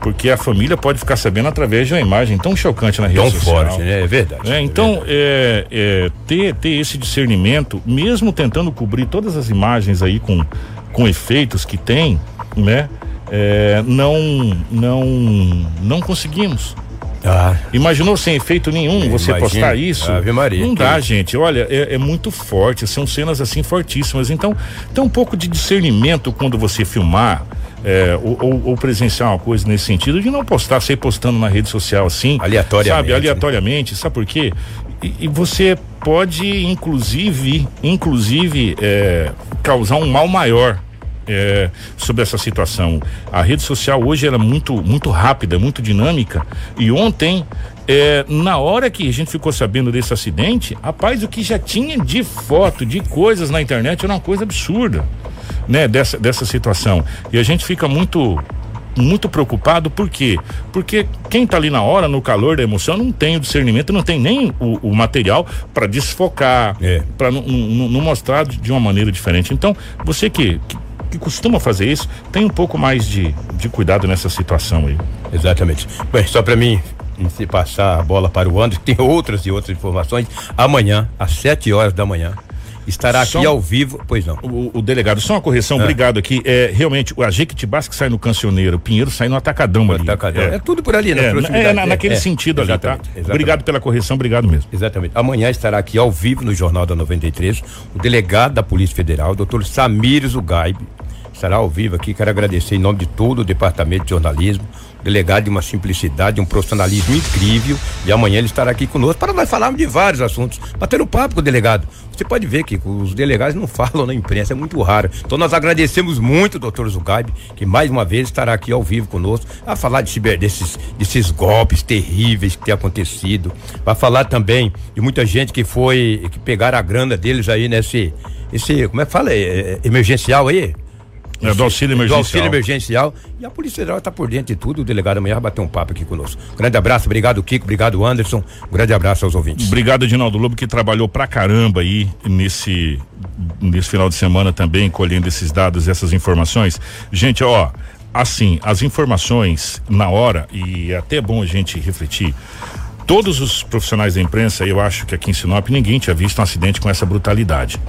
Porque a família pode ficar sabendo através de uma imagem tão chocante na rede tão social. forte, né? É verdade. É, então, é, é, ter, ter esse discernimento, mesmo tentando cobrir todas as imagens aí com, com efeitos que tem, né? é, não, não, não conseguimos. Ah. Imaginou sem efeito nenhum você postar isso? Ave Maria, não dá, gente. Olha, é, é, muito forte. São cenas assim fortíssimas. Então, tem um pouco de discernimento quando você filmar. É, ou, ou, ou, presenciar uma coisa nesse sentido de não postar, sair postando na rede social assim. Aleatoriamente. Sabe, aleatoriamente. Né? Sabe por quê? E, e, você pode, inclusive, inclusive, é, causar um mal maior é, sobre essa situação. A rede social hoje era é muito, muito rápida, muito dinâmica. E ontem, é, na hora que a gente ficou sabendo desse acidente, rapaz, o que já tinha de foto, de coisas na internet era uma coisa absurda, né? Dessa, dessa situação. E a gente fica muito muito preocupado, por quê? Porque quem está ali na hora, no calor da emoção, não tem o discernimento, não tem nem o, o material para desfocar, é. para não mostrar de uma maneira diferente. Então, você que, que, que, costuma fazer isso, tem um pouco mais de, de cuidado nessa situação aí. Exatamente. Bem, só para mim se passar a bola para o Anderson, tem outras e outras informações. Amanhã, às 7 horas da manhã, estará aqui ao vivo. Pois não. O, o delegado, só uma correção, é. obrigado aqui. É, realmente, a Jequitibás que sai no Cancioneiro, o Pinheiro sai no Atacadão no ali. Atacadão. É. é. tudo por ali, né? É, é na, naquele é, sentido ali, tá? Exatamente. Obrigado pela correção, obrigado mesmo. Exatamente. Amanhã estará aqui ao vivo no Jornal da 93 o delegado da Polícia Federal, doutor Samir Zugaib, estará ao vivo aqui. Quero agradecer em nome de todo o departamento de jornalismo, delegado de uma simplicidade, um profissionalismo incrível. E amanhã ele estará aqui conosco para nós falarmos de vários assuntos, bater um papo com o delegado. Você pode ver que os delegados não falam na imprensa, é muito raro. Então nós agradecemos muito, doutor Zugaib, que mais uma vez estará aqui ao vivo conosco a falar de ciber, desses, desses golpes terríveis que tem acontecido. Vai falar também de muita gente que foi, que pegaram a grana deles aí nesse, esse, como é que fala? É, é, emergencial aí? É, do auxílio emergencial. Do auxílio emergencial. E a Polícia Federal está por dentro de tudo. O delegado amanhã vai bater um papo aqui conosco. Grande abraço, obrigado, Kiko, obrigado, Anderson. grande abraço aos ouvintes. Obrigado, Edinaldo Lobo, que trabalhou pra caramba aí nesse, nesse final de semana também, colhendo esses dados, essas informações. Gente, ó, assim, as informações na hora, e é até bom a gente refletir todos os profissionais da imprensa, eu acho que aqui em Sinop ninguém tinha visto um acidente com essa brutalidade.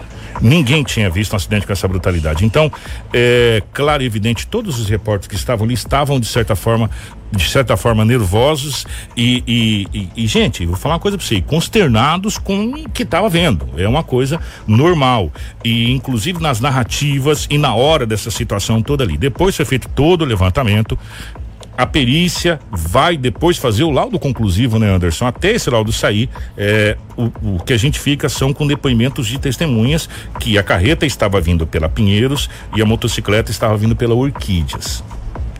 Ninguém tinha visto um acidente com essa brutalidade. Então, é claro e evidente, todos os repórteres que estavam ali estavam, de certa forma, de certa forma, nervosos e, e, e, e gente, vou falar uma coisa para você, consternados com o que estava vendo. É uma coisa normal. E, inclusive, nas narrativas e na hora dessa situação toda ali. Depois foi feito todo o levantamento, a perícia vai depois fazer o laudo conclusivo, né, Anderson? Até esse laudo sair, é, o, o, que a gente fica são com depoimentos de testemunhas que a carreta estava vindo pela Pinheiros e a motocicleta estava vindo pela Orquídeas.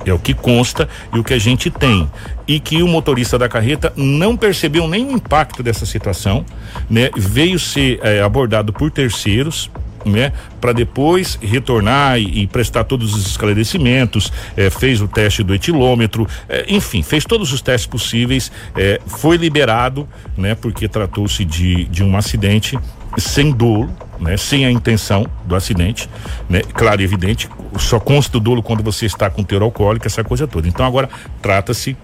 É o que consta e o que a gente tem. E que o motorista da carreta não percebeu o impacto dessa situação, né? Veio ser é, abordado por terceiros, né? Para depois retornar e, e, prestar todos os esclarecimentos, eh, fez o teste do etilômetro, eh, enfim, fez todos os testes possíveis, eh, foi liberado, né? Porque tratou-se de, de um acidente sem dolo, né? Sem a intenção do acidente, né? Claro e evidente, só consta o dolo quando você está com teor alcoólico, essa coisa toda. Então agora trata-se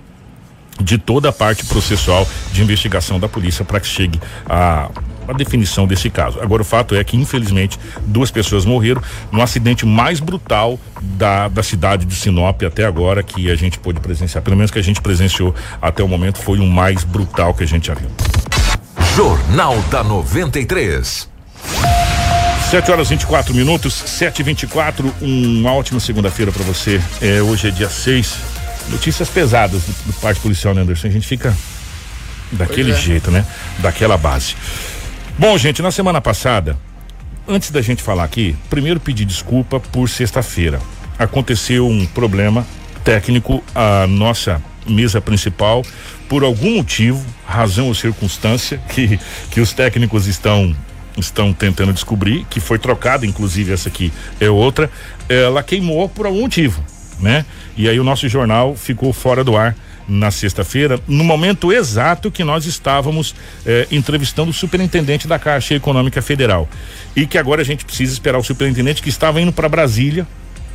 de toda a parte processual de investigação da polícia para que chegue a a definição desse caso. Agora o fato é que infelizmente duas pessoas morreram no acidente mais brutal da, da cidade de Sinop até agora que a gente pôde presenciar, pelo menos que a gente presenciou até o momento foi o mais brutal que a gente já viu. Jornal da 93. 7 horas 24 minutos, 7 e 24 uma ótima segunda-feira para você. É, hoje é dia 6. Notícias pesadas do, do parte policial, né, Anderson? A gente fica daquele é. jeito, né? Daquela base. Bom, gente, na semana passada, antes da gente falar aqui, primeiro pedir desculpa por sexta-feira. Aconteceu um problema técnico, a nossa mesa principal, por algum motivo, razão ou circunstância, que, que os técnicos estão estão tentando descobrir, que foi trocada, inclusive essa aqui é outra, ela queimou por algum motivo, né? E aí o nosso jornal ficou fora do ar na sexta-feira, no momento exato que nós estávamos eh, entrevistando o superintendente da Caixa Econômica Federal. E que agora a gente precisa esperar o superintendente que estava indo para Brasília,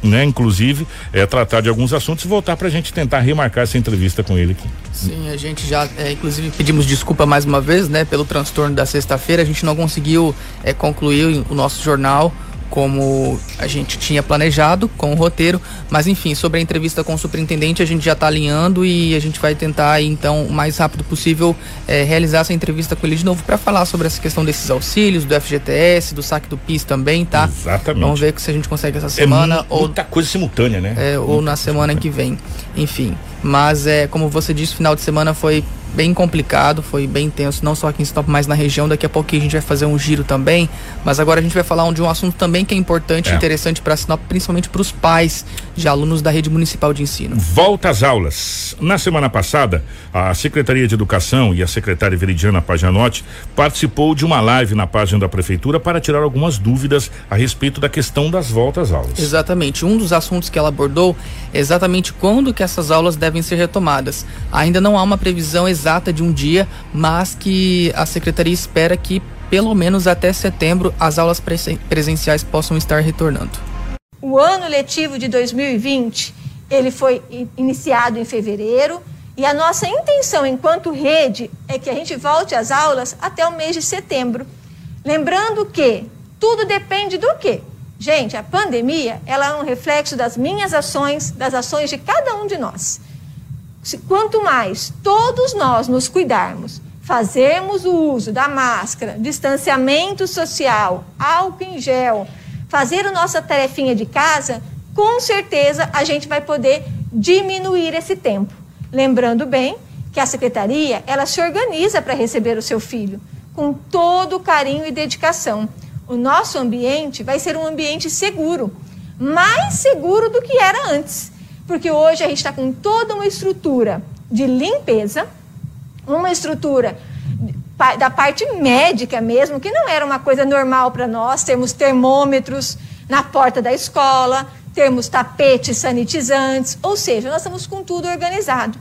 né, inclusive, é, tratar de alguns assuntos e voltar para a gente tentar remarcar essa entrevista com ele aqui. Sim, a gente já, é, inclusive, pedimos desculpa mais uma vez, né, pelo transtorno da sexta-feira. A gente não conseguiu é, concluir o nosso jornal como a gente tinha planejado com o roteiro, mas enfim, sobre a entrevista com o superintendente a gente já está alinhando e a gente vai tentar então o mais rápido possível é, realizar essa entrevista com ele de novo para falar sobre essa questão desses auxílios, do FGTS, do saque do PIS também, tá? Exatamente. Vamos ver se a gente consegue essa semana é ou muita coisa simultânea, né? É, ou na semana que vem, enfim. Mas é como você disse, final de semana foi bem complicado, foi bem intenso, não só aqui em Sinop, mas na região. Daqui a pouquinho a gente vai fazer um giro também. Mas agora a gente vai falar de um assunto também que é importante e é. interessante para Sinop, principalmente para os pais de alunos da rede municipal de ensino. Volta às aulas. Na semana passada, a Secretaria de Educação e a secretária Veridiana Pajanotti participou de uma live na página da Prefeitura para tirar algumas dúvidas a respeito da questão das voltas às aulas. Exatamente. Um dos assuntos que ela abordou é exatamente quando que essas aulas devem ser retomadas. Ainda não há uma previsão exata exata de um dia, mas que a secretaria espera que pelo menos até setembro as aulas presenciais possam estar retornando. O ano letivo de 2020, ele foi iniciado em fevereiro e a nossa intenção enquanto rede é que a gente volte às aulas até o mês de setembro. Lembrando que tudo depende do quê? Gente, a pandemia, ela é um reflexo das minhas ações, das ações de cada um de nós quanto mais todos nós nos cuidarmos, fazermos o uso da máscara, distanciamento social, álcool em gel, fazer a nossa tarefinha de casa, com certeza a gente vai poder diminuir esse tempo. Lembrando bem que a secretaria, ela se organiza para receber o seu filho com todo carinho e dedicação. O nosso ambiente vai ser um ambiente seguro, mais seguro do que era antes porque hoje a gente está com toda uma estrutura de limpeza, uma estrutura da parte médica mesmo, que não era uma coisa normal para nós, termos termômetros na porta da escola, termos tapetes sanitizantes, ou seja, nós estamos com tudo organizado.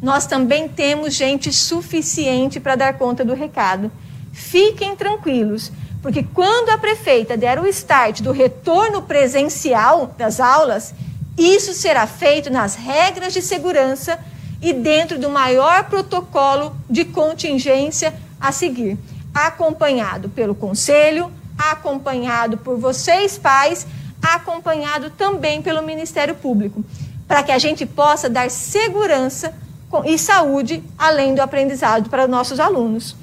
Nós também temos gente suficiente para dar conta do recado. Fiquem tranquilos, porque quando a prefeita der o start do retorno presencial das aulas, isso será feito nas regras de segurança e dentro do maior protocolo de contingência a seguir, acompanhado pelo conselho, acompanhado por vocês pais, acompanhado também pelo Ministério Público, para que a gente possa dar segurança e saúde além do aprendizado para nossos alunos.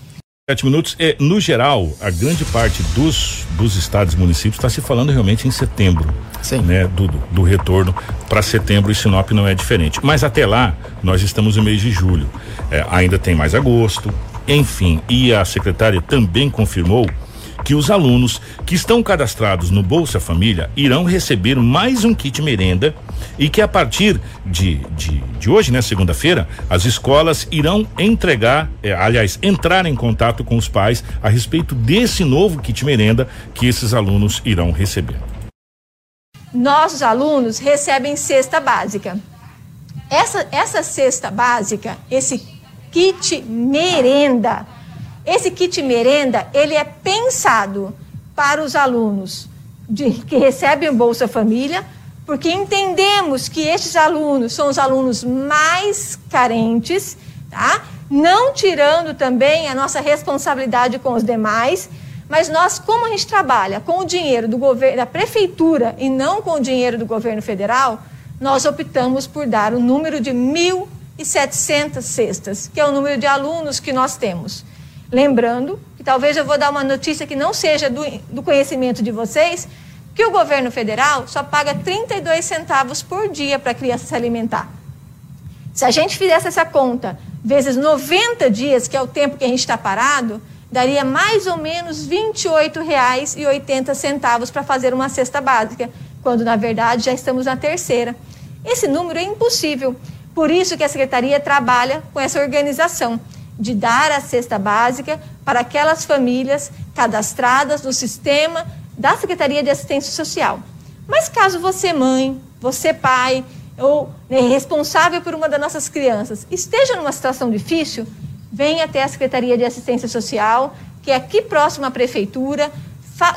Sete minutos. É, no geral, a grande parte dos, dos estados e municípios está se falando realmente em setembro. Sim. Né, do, do retorno para setembro e Sinop não é diferente. Mas até lá, nós estamos no mês de julho. É, ainda tem mais agosto, enfim. E a secretária também confirmou que os alunos que estão cadastrados no Bolsa Família irão receber mais um kit merenda e que a partir de, de, de hoje, né, segunda-feira, as escolas irão entregar, é, aliás, entrar em contato com os pais a respeito desse novo kit merenda que esses alunos irão receber. Nossos alunos recebem cesta básica. Essa, essa cesta básica, esse kit merenda, esse kit merenda, ele é pensado para os alunos de, que recebem Bolsa Família, porque entendemos que estes alunos são os alunos mais carentes, tá? Não tirando também a nossa responsabilidade com os demais, mas nós, como a gente trabalha com o dinheiro do governo, da prefeitura e não com o dinheiro do governo federal, nós optamos por dar o número de 1.700 cestas, que é o número de alunos que nós temos. Lembrando que talvez eu vou dar uma notícia que não seja do, do conhecimento de vocês, que o governo federal só paga 32 centavos por dia para a criança se alimentar. Se a gente fizesse essa conta vezes 90 dias, que é o tempo que a gente está parado, daria mais ou menos R$ 28,80 para fazer uma cesta básica, quando na verdade já estamos na terceira. Esse número é impossível. Por isso que a secretaria trabalha com essa organização de dar a cesta básica para aquelas famílias cadastradas no sistema da Secretaria de Assistência Social. Mas caso você, mãe, você, pai, ou né, responsável por uma das nossas crianças, esteja numa situação difícil, venha até a Secretaria de Assistência Social, que é aqui próximo à Prefeitura,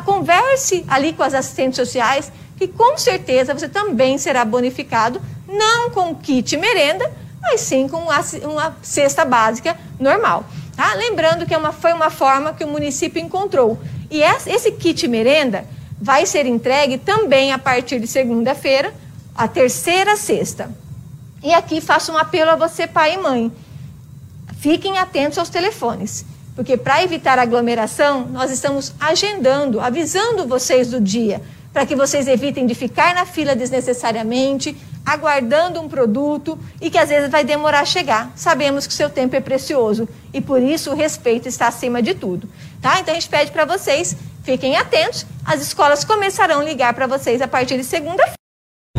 converse ali com as assistentes sociais, que com certeza você também será bonificado, não com kit merenda, mas sim com uma, uma cesta básica normal. Tá? Lembrando que é uma, foi uma forma que o município encontrou. E esse kit merenda vai ser entregue também a partir de segunda-feira, a terceira sexta. E aqui faço um apelo a você, pai e mãe. Fiquem atentos aos telefones, porque para evitar aglomeração, nós estamos agendando, avisando vocês do dia, para que vocês evitem de ficar na fila desnecessariamente, aguardando um produto e que às vezes vai demorar a chegar. Sabemos que o seu tempo é precioso e por isso o respeito está acima de tudo, tá? Então a gente pede para vocês, fiquem atentos, as escolas começarão a ligar para vocês a partir de segunda-feira.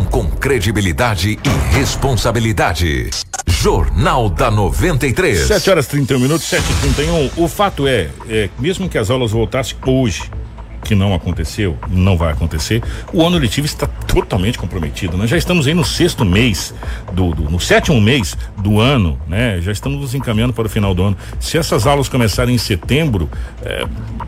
Com credibilidade e responsabilidade. Jornal da 93. 7 horas 31 minutos, 7 e 31 O fato é, é, mesmo que as aulas voltassem hoje, que não aconteceu, não vai acontecer, o ano letivo está totalmente comprometido. Nós já estamos aí no sexto mês, do, do, no sétimo mês do ano, né? Já estamos nos encaminhando para o final do ano. Se essas aulas começarem em setembro, é,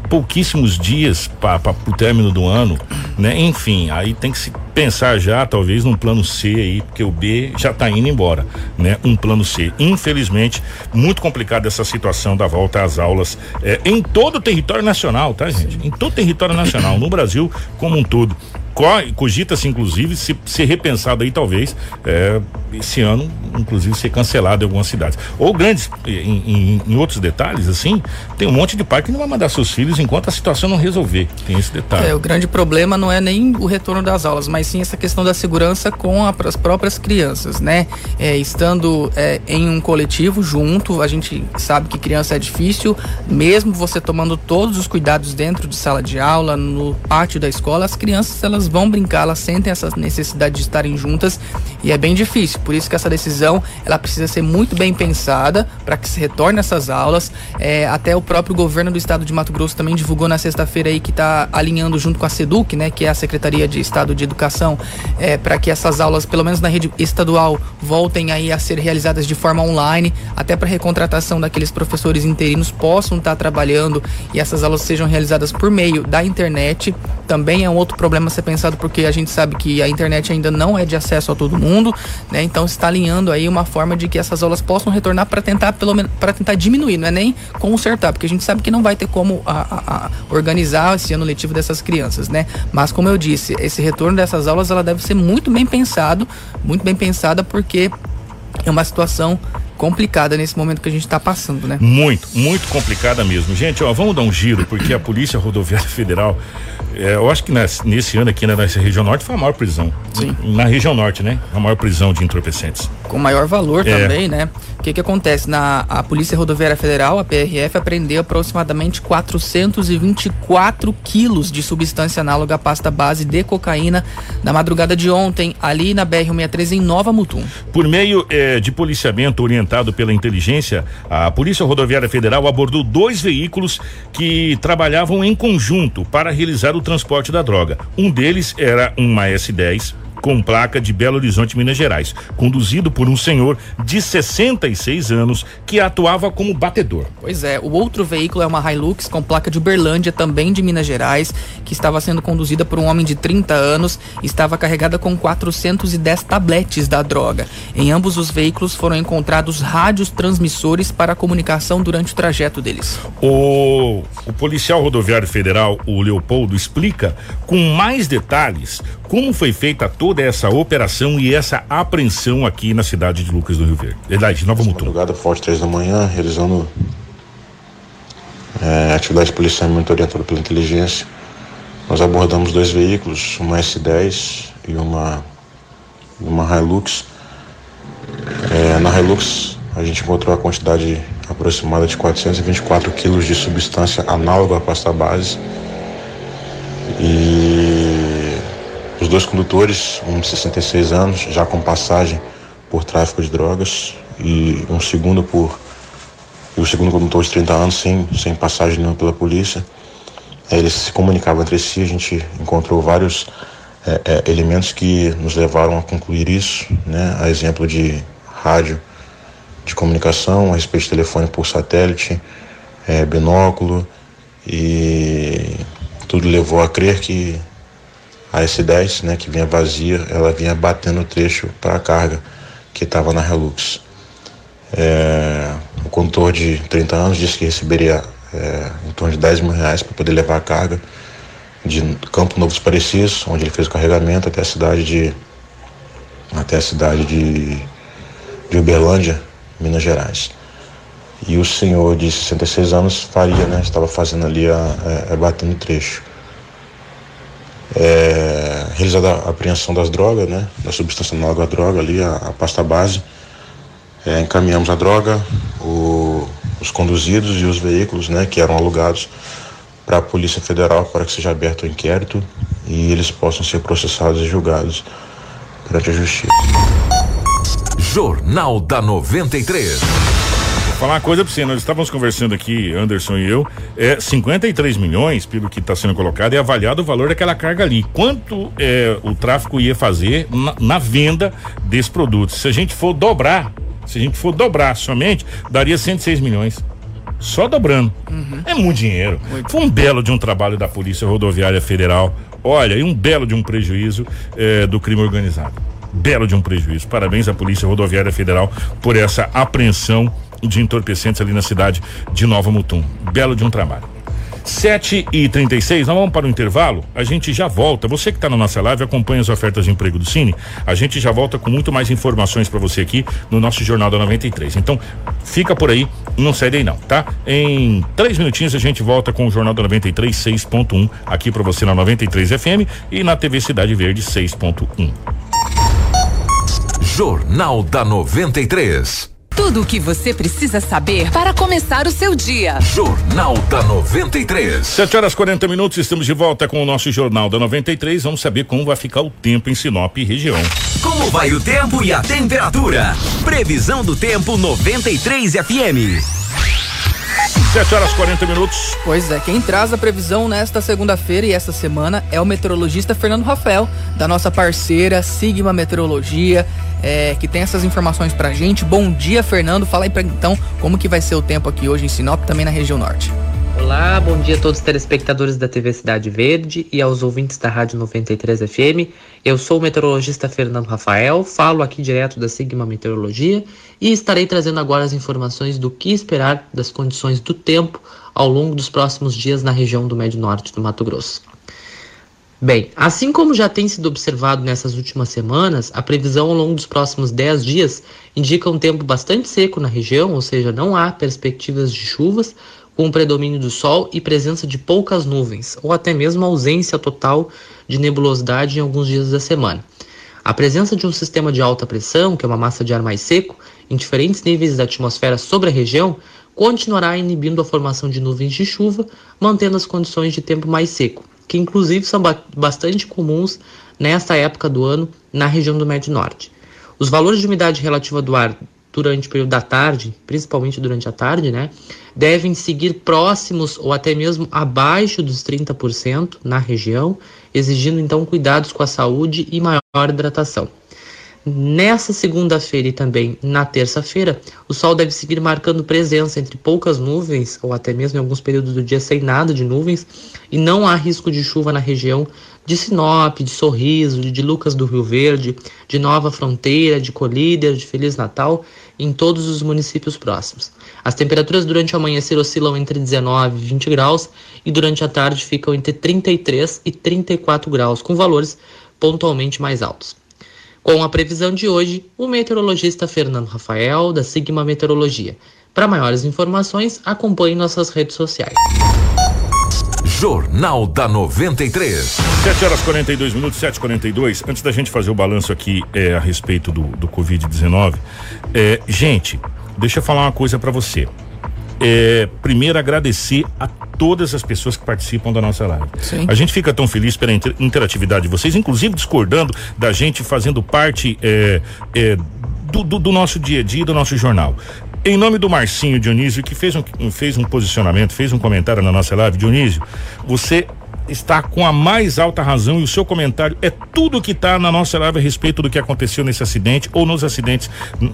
pouquíssimos dias para o término do ano, né? Enfim, aí tem que se pensar já, talvez, num plano C aí, porque o B já está indo embora, né? Um plano C. Infelizmente, muito complicada essa situação da volta às aulas é, em todo o território nacional, tá, gente? Em todo o território nacional, no Brasil como um todo cogita-se inclusive se ser repensado aí talvez é, esse ano inclusive ser cancelado em algumas cidades. Ou grandes em, em, em, outros detalhes assim tem um monte de pai que não vai mandar seus filhos enquanto a situação não resolver. Tem esse detalhe. É o grande problema não é nem o retorno das aulas mas sim essa questão da segurança com a, as próprias crianças né? É, estando é, em um coletivo junto a gente sabe que criança é difícil mesmo você tomando todos os cuidados dentro de sala de aula no pátio da escola as crianças elas elas vão brincar, elas sentem essa necessidade de estarem juntas e é bem difícil. Por isso que essa decisão ela precisa ser muito bem pensada para que se retorne essas aulas. É, até o próprio governo do estado de Mato Grosso também divulgou na sexta-feira aí que está alinhando junto com a SEDUC, né, que é a Secretaria de Estado de Educação, é, para que essas aulas, pelo menos na rede estadual, voltem aí a ser realizadas de forma online, até para recontratação daqueles professores interinos possam estar tá trabalhando e essas aulas sejam realizadas por meio da internet. Também é um outro problema ser pensado porque a gente sabe que a internet ainda não é de acesso a todo mundo, né? Então está alinhando aí uma forma de que essas aulas possam retornar para tentar pelo para tentar diminuir, não é nem consertar, porque a gente sabe que não vai ter como a, a, a organizar esse ano letivo dessas crianças, né? Mas como eu disse, esse retorno dessas aulas ela deve ser muito bem pensado, muito bem pensada porque é uma situação complicada nesse momento que a gente está passando, né? Muito, muito complicada mesmo. Gente, ó, vamos dar um giro, porque a Polícia Rodoviária Federal é, eu acho que nesse, nesse ano aqui né, nessa região norte foi a maior prisão. Sim. Na região norte, né? A maior prisão de entorpecentes. Com maior valor é. também, né? O que que acontece? Na a Polícia Rodoviária Federal, a PRF, apreendeu aproximadamente 424 quilos de substância análoga à pasta base de cocaína na madrugada de ontem, ali na BR-163 em Nova Mutum. Por meio eh, de policiamento orientado pela inteligência, a Polícia Rodoviária Federal abordou dois veículos que trabalhavam em conjunto para realizar o transporte da droga. Um deles era uma S10 com placa de Belo Horizonte, Minas Gerais, conduzido por um senhor de 66 anos que atuava como batedor. Pois é, o outro veículo é uma Hilux com placa de Uberlândia, também de Minas Gerais, que estava sendo conduzida por um homem de 30 anos e estava carregada com 410 tabletes da droga. Em ambos os veículos foram encontrados rádios transmissores para comunicação durante o trajeto deles. O, o policial rodoviário federal, o Leopoldo, explica com mais detalhes como foi feita toda essa operação e essa apreensão aqui na cidade de Lucas do Rio Verde. Verdade, de Nova Mutum. Madrugada forte, três da manhã, realizando é, atividade policial muito orientada pela inteligência. Nós abordamos dois veículos, uma S10 e uma, uma Hilux. É, na Hilux, a gente encontrou a quantidade aproximada de 424 quilos de substância análoga à pasta base. E dois condutores, um de 66 anos, já com passagem por tráfico de drogas, e um segundo por. E o segundo condutor de 30 anos, sem, sem passagem nenhuma pela polícia. É, eles se comunicavam entre si, a gente encontrou vários é, é, elementos que nos levaram a concluir isso, né? A exemplo de rádio de comunicação, a respeito de telefone por satélite, é, binóculo, e tudo levou a crer que a S10, né, que vinha vazia, ela vinha batendo o trecho para a carga que estava na Relux. É, o condutor de 30 anos disse que receberia é, em torno de 10 mil reais para poder levar a carga de Campo Novo dos Parecidos, onde ele fez o carregamento até a cidade de até a cidade de, de Uberlândia, Minas Gerais. E o senhor de 66 anos faria, né, estava fazendo ali a, a, a batendo o trecho. É, realizada a apreensão das drogas, né? Da substância à droga ali, a, a pasta base. É, encaminhamos a droga, o, os conduzidos e os veículos, né? Que eram alugados para a Polícia Federal para que seja aberto o inquérito e eles possam ser processados e julgados perante a Justiça. Jornal da 93 falar uma coisa pra você, nós estávamos conversando aqui, Anderson e eu, é 53 milhões, pelo que está sendo colocado, é avaliado o valor daquela carga ali. Quanto é, o tráfico ia fazer na, na venda desse produto? Se a gente for dobrar, se a gente for dobrar somente, daria 106 milhões só dobrando. Uhum. É muito dinheiro. Muito. Foi um belo de um trabalho da Polícia Rodoviária Federal. Olha, e um belo de um prejuízo é, do crime organizado. Belo de um prejuízo. Parabéns à Polícia Rodoviária Federal por essa apreensão de entorpecentes ali na cidade de Nova Mutum. Belo de um trabalho. 7 e 36 nós vamos para o intervalo. A gente já volta. Você que está na nossa live, acompanha as ofertas de emprego do Cine. A gente já volta com muito mais informações para você aqui no nosso Jornal da 93. Então, fica por aí, não sai daí não, tá? Em três minutinhos a gente volta com o Jornal da 93 6.1 aqui para você na 93 FM e na TV Cidade Verde 6.1. Jornal da 93. Tudo o que você precisa saber para começar o seu dia. Jornal da 93. 7 horas 40 minutos, estamos de volta com o nosso Jornal da 93. Vamos saber como vai ficar o tempo em Sinop e região. Como vai o tempo e a temperatura? Previsão do tempo 93 FM. 7 horas 40 minutos. Pois é, quem traz a previsão nesta segunda-feira e esta semana é o meteorologista Fernando Rafael, da nossa parceira Sigma Meteorologia, é, que tem essas informações pra gente. Bom dia, Fernando. Fala aí pra então como que vai ser o tempo aqui hoje em Sinop, também na região norte. Olá, bom dia a todos os telespectadores da TV Cidade Verde e aos ouvintes da Rádio 93 FM. Eu sou o meteorologista Fernando Rafael, falo aqui direto da Sigma Meteorologia e estarei trazendo agora as informações do que esperar das condições do tempo ao longo dos próximos dias na região do Médio Norte do Mato Grosso. Bem, assim como já tem sido observado nessas últimas semanas, a previsão ao longo dos próximos 10 dias indica um tempo bastante seco na região, ou seja, não há perspectivas de chuvas, com o predomínio do sol e presença de poucas nuvens, ou até mesmo ausência total de nebulosidade em alguns dias da semana. A presença de um sistema de alta pressão, que é uma massa de ar mais seco, em diferentes níveis da atmosfera sobre a região, continuará inibindo a formação de nuvens de chuva, mantendo as condições de tempo mais seco, que inclusive são bastante comuns nesta época do ano na região do Médio Norte. Os valores de umidade relativa do ar durante o período da tarde, principalmente durante a tarde, né, devem seguir próximos ou até mesmo abaixo dos 30% na região, exigindo então cuidados com a saúde e maior hidratação. Nessa segunda-feira e também na terça-feira, o sol deve seguir marcando presença entre poucas nuvens, ou até mesmo em alguns períodos do dia sem nada de nuvens, e não há risco de chuva na região de Sinop, de Sorriso, de Lucas do Rio Verde, de Nova Fronteira, de Colíder, de Feliz Natal, em todos os municípios próximos. As temperaturas durante o amanhecer oscilam entre 19 e 20 graus e durante a tarde ficam entre 33 e 34 graus, com valores pontualmente mais altos. Com a previsão de hoje, o meteorologista Fernando Rafael, da Sigma Meteorologia. Para maiores informações, acompanhe nossas redes sociais. Jornal da 93. 7 horas 42 minutos, 7h42. Antes da gente fazer o balanço aqui é, a respeito do, do Covid-19, é, gente, deixa eu falar uma coisa para você. É, primeiro, agradecer a todas as pessoas que participam da nossa live. Sim. A gente fica tão feliz pela inter interatividade de vocês, inclusive discordando da gente fazendo parte é, é, do, do, do, nosso dia a dia, do nosso jornal. Em nome do Marcinho Dionísio, que fez um, fez um posicionamento, fez um comentário na nossa live, Dionísio, você está com a mais alta razão e o seu comentário é tudo que está na nossa live a respeito do que aconteceu nesse acidente ou nos acidentes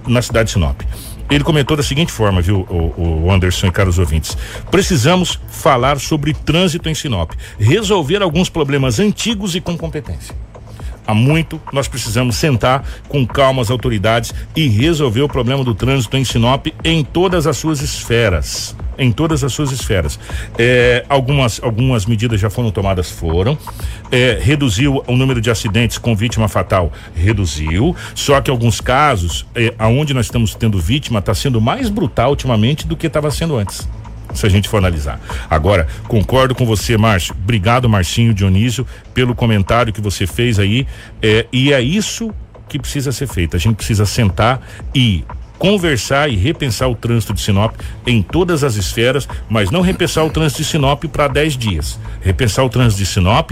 na cidade de Sinop. Ele comentou da seguinte forma, viu, o, o Anderson e caros ouvintes. Precisamos falar sobre trânsito em Sinop, resolver alguns problemas antigos e com competência. Há muito nós precisamos sentar com calma as autoridades e resolver o problema do trânsito em Sinop em todas as suas esferas em todas as suas esferas. É, algumas, algumas medidas já foram tomadas, foram. É, reduziu o número de acidentes com vítima fatal, reduziu. Só que alguns casos, é, aonde nós estamos tendo vítima, está sendo mais brutal ultimamente do que estava sendo antes se a gente for analisar. Agora, concordo com você, Márcio. Obrigado, Marcinho Dionísio, pelo comentário que você fez aí. É, e é isso que precisa ser feito. A gente precisa sentar e conversar e repensar o trânsito de Sinop em todas as esferas, mas não repensar o trânsito de Sinop para 10 dias. Repensar o trânsito de Sinop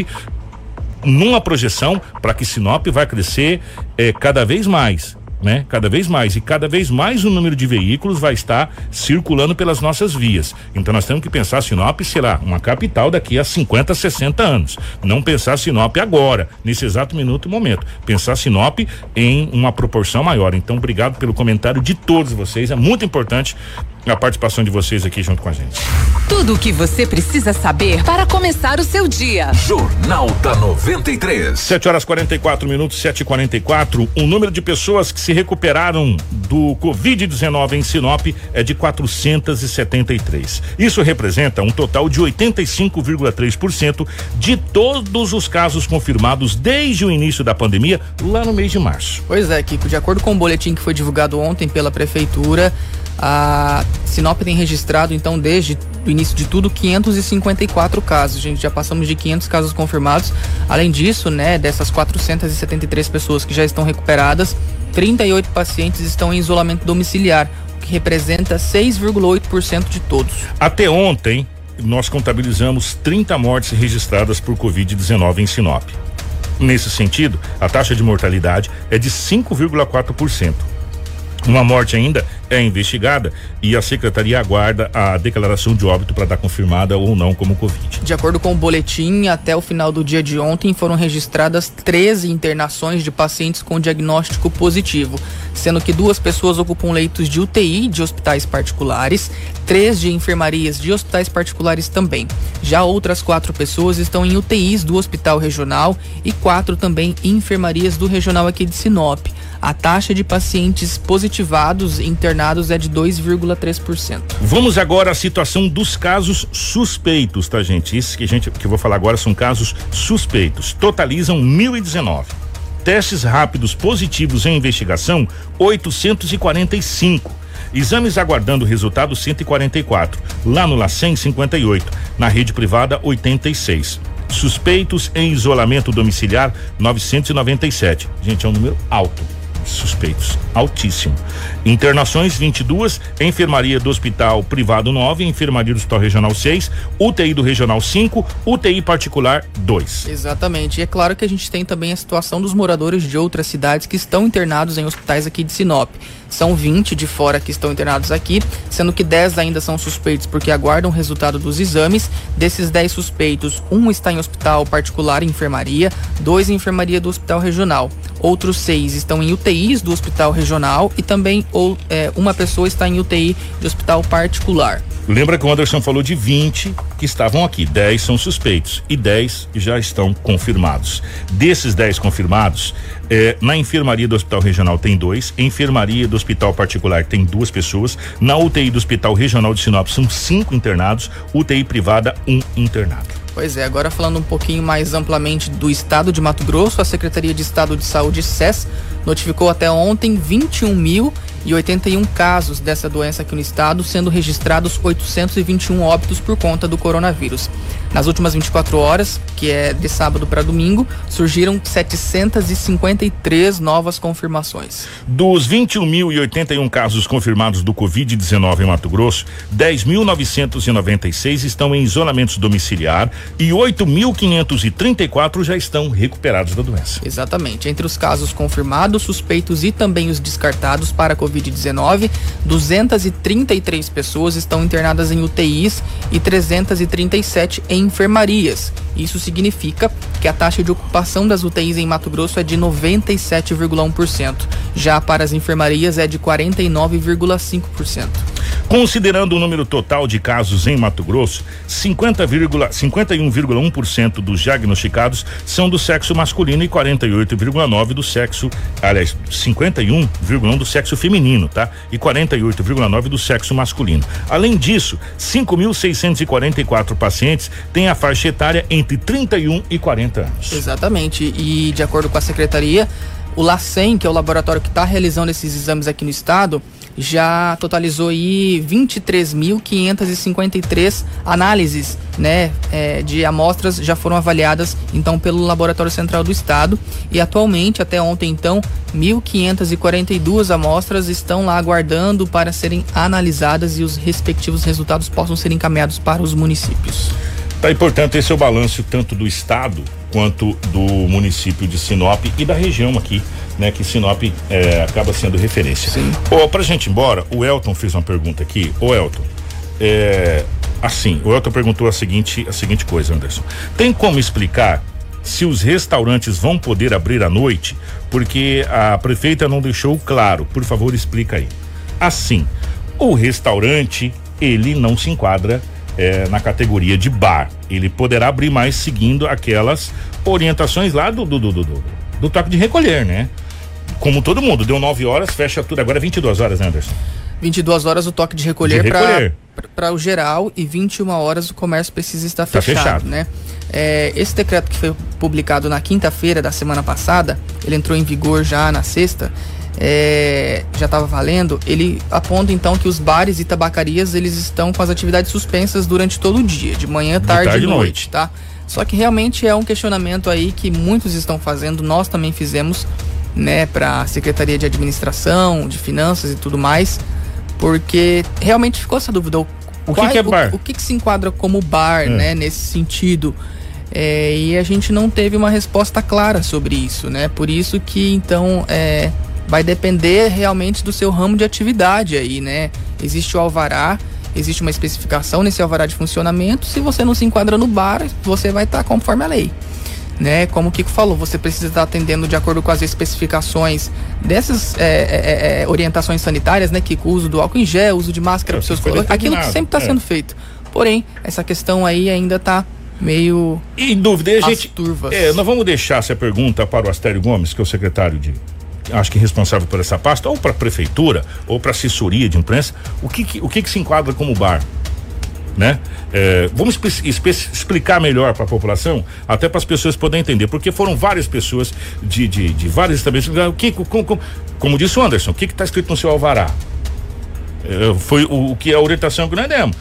numa projeção para que Sinop vai crescer eh, cada vez mais né? Cada vez mais e cada vez mais o número de veículos vai estar circulando pelas nossas vias. Então nós temos que pensar Sinop será uma capital daqui a 50, 60 anos. Não pensar Sinop agora, nesse exato minuto e momento. Pensar Sinop em uma proporção maior. Então obrigado pelo comentário de todos vocês. É muito importante a participação de vocês aqui junto com a gente. Tudo o que você precisa saber para começar o seu dia. Jornal da 93. 7 horas 44 minutos, 7 e 44 O número de pessoas que se recuperaram do Covid-19 em Sinop é de 473. Isso representa um total de 85,3% de todos os casos confirmados desde o início da pandemia, lá no mês de março. Pois é, Kiko, de acordo com o boletim que foi divulgado ontem pela Prefeitura, a Sinop tem registrado, então, desde o início de tudo, 554 casos. Gente já passamos de 500 casos confirmados. Além disso, né, dessas 473 pessoas que já estão recuperadas, 38 pacientes estão em isolamento domiciliar, o que representa 6,8% de todos. Até ontem, nós contabilizamos 30 mortes registradas por Covid-19 em Sinop. Nesse sentido, a taxa de mortalidade é de 5,4%. Uma morte ainda é investigada e a secretaria aguarda a declaração de óbito para dar confirmada ou não como Covid. De acordo com o boletim, até o final do dia de ontem foram registradas 13 internações de pacientes com diagnóstico positivo, sendo que duas pessoas ocupam leitos de UTI de hospitais particulares, três de enfermarias de hospitais particulares também. Já outras quatro pessoas estão em UTIs do Hospital Regional e quatro também em enfermarias do Regional aqui de Sinop. A taxa de pacientes positivados internados é de 2,3%. Vamos agora à situação dos casos suspeitos, tá, gente? Isso que gente que eu vou falar agora são casos suspeitos. Totalizam 1019. Testes rápidos positivos em investigação 845. Exames aguardando resultado 144. Lá no LACEN 58. Na rede privada 86 suspeitos em isolamento domiciliar 997. Gente, é um número alto suspeitos, altíssimo. Internações 22, enfermaria do Hospital Privado 9, enfermaria do Hospital Regional 6, UTI do Regional 5, UTI particular 2. Exatamente. E é claro que a gente tem também a situação dos moradores de outras cidades que estão internados em hospitais aqui de Sinop. São 20 de fora que estão internados aqui, sendo que 10 ainda são suspeitos porque aguardam o resultado dos exames. Desses 10 suspeitos, um está em hospital particular em enfermaria, dois em enfermaria do hospital regional. Outros seis estão em UTIs do hospital regional e também ou, é, uma pessoa está em UTI de hospital particular. Lembra que o Anderson falou de 20 que estavam aqui, 10 são suspeitos e 10 já estão confirmados. Desses 10 confirmados, eh, na enfermaria do Hospital Regional tem dois, enfermaria do Hospital Particular tem duas pessoas, na UTI do Hospital Regional de Sinop são cinco internados, UTI privada, um internado. Pois é, agora falando um pouquinho mais amplamente do estado de Mato Grosso, a Secretaria de Estado de Saúde, SES, notificou até ontem 21 mil e 81 casos dessa doença aqui no estado, sendo registrados 821 óbitos por conta do coronavírus. Nas últimas 24 horas, que é de sábado para domingo, surgiram 753 novas confirmações. Dos 21.081 casos confirmados do Covid-19 em Mato Grosso, 10.996 estão em isolamento domiciliar e 8.534 já estão recuperados da doença. Exatamente. Entre os casos confirmados, suspeitos e também os descartados para a Covid-19, 233 pessoas estão internadas em UTIs e 337 em enfermarias. Isso significa que a taxa de ocupação das UTIs em Mato Grosso é de 97,1%. Já para as enfermarias é de 49,5%. Considerando o número total de casos em Mato Grosso, 51,1% dos diagnosticados são do sexo masculino e 48,9 do sexo, aliás, 51,1 do sexo feminino, tá? E 48,9 do sexo masculino. Além disso, 5.644 pacientes têm a faixa etária entre 31 e 40 anos. Exatamente. E de acordo com a secretaria, o LACEN, que é o laboratório que está realizando esses exames aqui no estado, já totalizou aí 23.553 análises, né, é, de amostras já foram avaliadas então pelo Laboratório Central do Estado e atualmente até ontem então 1.542 amostras estão lá aguardando para serem analisadas e os respectivos resultados possam ser encaminhados para os municípios. Tá, e portanto esse é o balanço tanto do estado quanto do município de Sinop e da região aqui, né? Que Sinop é, acaba sendo referência. Sim. Oh, pra gente ir embora, o Elton fez uma pergunta aqui. Ô Elton, é, assim, o Elton perguntou a seguinte, a seguinte coisa, Anderson. Tem como explicar se os restaurantes vão poder abrir à noite? Porque a prefeita não deixou claro. Por favor, explica aí. Assim, o restaurante, ele não se enquadra é, na categoria de bar. Ele poderá abrir mais seguindo aquelas orientações lá do, do, do, do, do toque de recolher, né? Como todo mundo, deu 9 horas, fecha tudo. Agora é 22 horas, né, Anderson? 22 horas o toque de recolher, recolher. para o geral e 21 horas o comércio precisa estar tá fechado, fechado, né? É, esse decreto que foi publicado na quinta-feira da semana passada, ele entrou em vigor já na sexta é, já estava valendo, ele aponta então que os bares e tabacarias eles estão com as atividades suspensas durante todo o dia, de manhã, tarde, tarde e noite, noite, tá? Só que realmente é um questionamento aí que muitos estão fazendo, nós também fizemos, né, para a Secretaria de Administração, de Finanças e tudo mais, porque realmente ficou essa dúvida. O, o que, que, é bar? O, o, que, que se enquadra como bar, é. né, nesse sentido? É, e a gente não teve uma resposta clara sobre isso, né? Por isso que então é, vai depender realmente do seu ramo de atividade aí, né? Existe o alvará, existe uma especificação nesse alvará de funcionamento. Se você não se enquadra no bar, você vai estar conforme a lei. Né? Como o Kiko falou, você precisa estar atendendo de acordo com as especificações dessas é, é, é, orientações sanitárias, né? Kiko, uso do álcool em gel, uso de máscara, seus aquilo que sempre está sendo feito. Porém, essa questão aí ainda está meio. Em dúvida, a gente. Turvas. É, nós vamos deixar essa pergunta para o Astério Gomes, que é o secretário de acho que responsável por essa pasta, ou para a prefeitura, ou para assessoria de imprensa, o que, que o que, que, se enquadra como bar? Né? É, vamos explicar melhor para a população, até para as pessoas poderem entender, porque foram várias pessoas de, de, de vários estabelecimentos. O que, como, como, como disse o Anderson, o que está escrito no seu alvará? É, foi o, o, que a orientação que nós demos.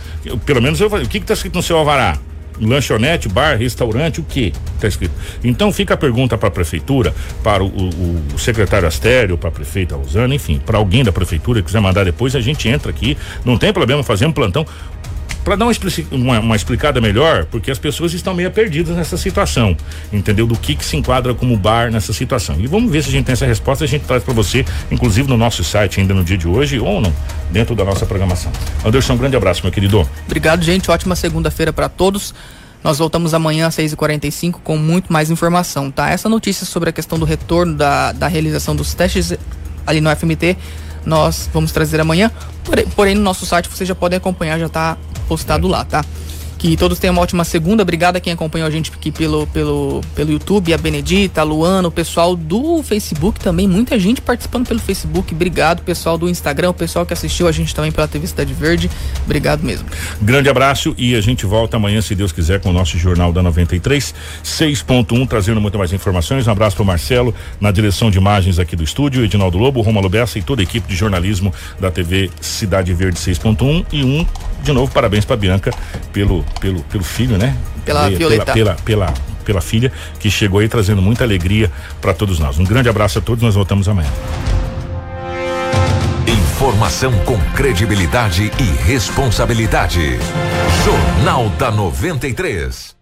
Pelo menos eu falei, o que está escrito no seu alvará? Lanchonete, bar, restaurante, o que está escrito. Então fica a pergunta para a prefeitura, para o, o, o secretário Astério, para a prefeita Rosana, enfim, para alguém da prefeitura que quiser mandar depois, a gente entra aqui, não tem problema fazer um plantão para dar uma, uma, uma, explicada melhor, porque as pessoas estão meio perdidas nessa situação, entendeu? Do que que se enquadra como bar nessa situação. E vamos ver se a gente tem essa resposta, a gente traz para você, inclusive no nosso site ainda no dia de hoje ou não, dentro da nossa programação. Anderson, um grande abraço, meu querido. Obrigado, gente. Ótima segunda-feira para todos. Nós voltamos amanhã às 6h45 com muito mais informação, tá? Essa notícia sobre a questão do retorno da, da realização dos testes ali no FMT, nós vamos trazer amanhã. Porém, porém no nosso site você já pode acompanhar, já está postado lá, tá? Que todos tenham uma ótima segunda. Obrigado a quem acompanhou a gente aqui pelo, pelo, pelo YouTube, a Benedita, a Luana, o pessoal do Facebook também. Muita gente participando pelo Facebook. Obrigado, pessoal do Instagram, o pessoal que assistiu a gente também pela TV Cidade Verde. Obrigado mesmo. Grande abraço e a gente volta amanhã, se Deus quiser, com o nosso Jornal da 93, 6.1, trazendo muito mais informações. Um abraço para Marcelo, na direção de imagens aqui do estúdio, Edinaldo Lobo, Romulo Bessa e toda a equipe de jornalismo da TV Cidade Verde 6.1 e um de novo, parabéns para Bianca pelo, pelo, pelo filho, né? Pela Violeta. Pela, pela, pela, pela filha que chegou aí trazendo muita alegria para todos nós. Um grande abraço a todos, nós voltamos amanhã. Informação com credibilidade e responsabilidade. Jornal da 93.